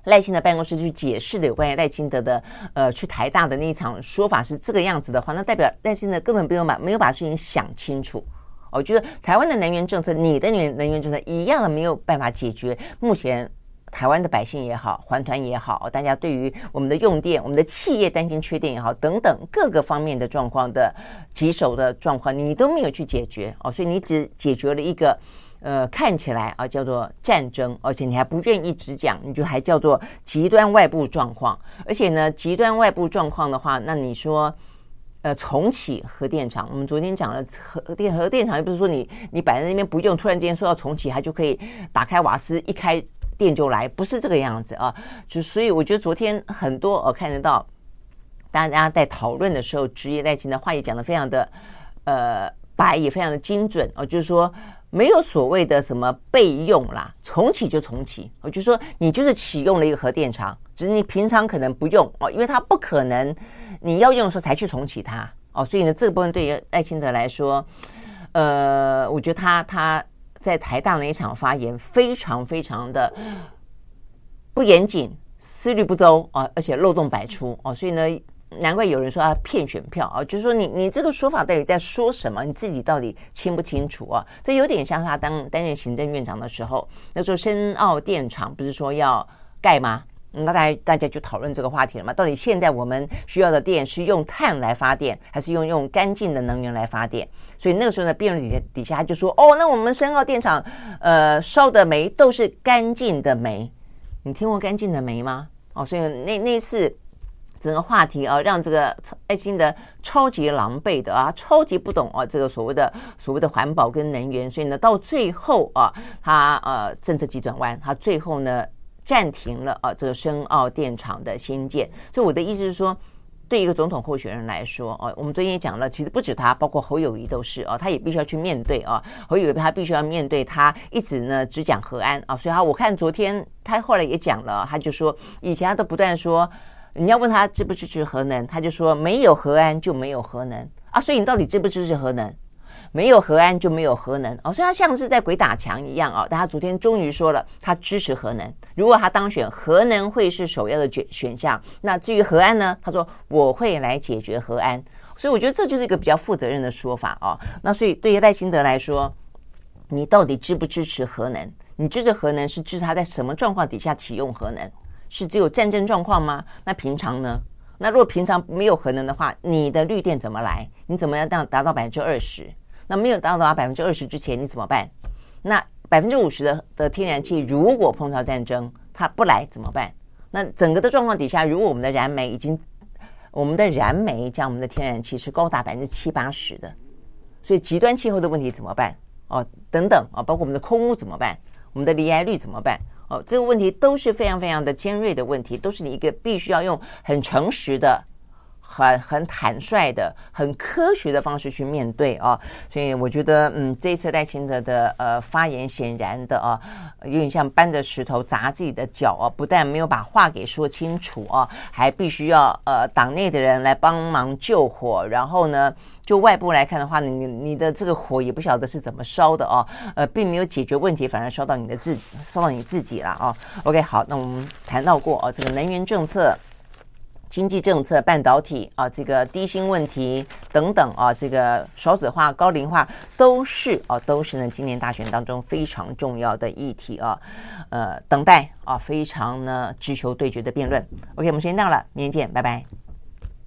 赖清德办公室去解释的有关于赖清德的呃去台大的那一场说法是这个样子的话，那代表赖清德根本不用把没有把事情想清楚。哦，就是台湾的能源政策，你的能源能源政策一样的没有办法解决目前。台湾的百姓也好，环团也好，大家对于我们的用电、我们的企业担心缺电也好，等等各个方面的状况的棘手的状况，你都没有去解决哦，所以你只解决了一个。呃，看起来啊，叫做战争，而且你还不愿意直讲，你就还叫做极端外部状况。而且呢，极端外部状况的话，那你说，呃，重启核电厂，我们昨天讲了核电核电厂，又不是说你你摆在那边不用，突然间说要重启，它就可以打开瓦斯，一开电就来，不是这个样子啊。就所以我觉得昨天很多我看得到，大家在讨论的时候，职业赖清德的话也讲得非常的呃白，也非常的精准哦，就是说。没有所谓的什么备用啦，重启就重启。我就说你就是启用了一个核电厂，只是你平常可能不用哦，因为它不可能你要用的时候才去重启它哦。所以呢，这个部分对于赖清德来说，呃，我觉得他他在台大那一场发言非常非常的不严谨，思虑不周啊，而且漏洞百出哦。所以呢。难怪有人说他骗选票啊，就是说你你这个说法到底在说什么？你自己到底清不清楚啊？这有点像他当担任行政院长的时候，那时候深澳电厂不是说要盖吗？那大家大家就讨论这个话题了嘛？到底现在我们需要的电是用碳来发电，还是用用干净的能源来发电？所以那个时候呢，辩论底下底下就说：哦，那我们深澳电厂呃烧的煤都是干净的煤。你听过干净的煤吗？哦，所以那那次。整个话题啊，让这个赖清德超级狼狈的啊，超级不懂啊，这个所谓的所谓的环保跟能源，所以呢，到最后啊，他呃政策急转弯，他最后呢暂停了啊这个深澳电厂的新建。所以我的意思是说，对一个总统候选人来说啊，我们昨天也讲了，其实不止他，包括侯友谊都是啊，他也必须要去面对啊，侯友谊他必须要面对他一直呢只讲核安啊，所以他我看昨天他后来也讲了，他就说以前他都不断说。你要问他支不支持核能，他就说没有核安就没有核能啊，所以你到底支不支持核能？没有核安就没有核能哦，所以他像是在鬼打墙一样啊。但他昨天终于说了，他支持核能。如果他当选，核能会是首要的选选项。那至于核安呢？他说我会来解决核安。所以我觉得这就是一个比较负责任的说法哦。那所以对于赖清德来说，你到底支不支持核能？你支持核能是支持他在什么状况底下启用核能？是只有战争状况吗？那平常呢？那如果平常没有核能的话，你的绿电怎么来？你怎么样达达到百分之二十？那没有达到百分之二十之前，你怎么办？那百分之五十的的天然气，如果碰到战争，它不来怎么办？那整个的状况底下，如果我们的燃煤已经，我们的燃煤加我们的天然气是高达百分之七八十的，所以极端气候的问题怎么办？哦，等等啊，包括我们的空污怎么办？我们的离癌率怎么办？哦，这个问题都是非常非常的尖锐的问题，都是你一个必须要用很诚实的、很很坦率的、很科学的方式去面对啊。所以我觉得，嗯，这一次赖清德的呃发言，显然的啊，有点像搬着石头砸自己的脚啊，不但没有把话给说清楚啊，还必须要呃党内的人来帮忙救火，然后呢。就外部来看的话，你你的这个火也不晓得是怎么烧的哦，呃，并没有解决问题，反而烧到你的自，烧到你自己了啊。OK，好，那我们谈到过啊，这个能源政策、经济政策、半导体啊，这个低薪问题等等啊，这个少子化、高龄化都是啊，都是呢今年大选当中非常重要的议题啊，呃，等待啊，非常呢直球对决的辩论。OK，我们时间到了，明天见，拜拜。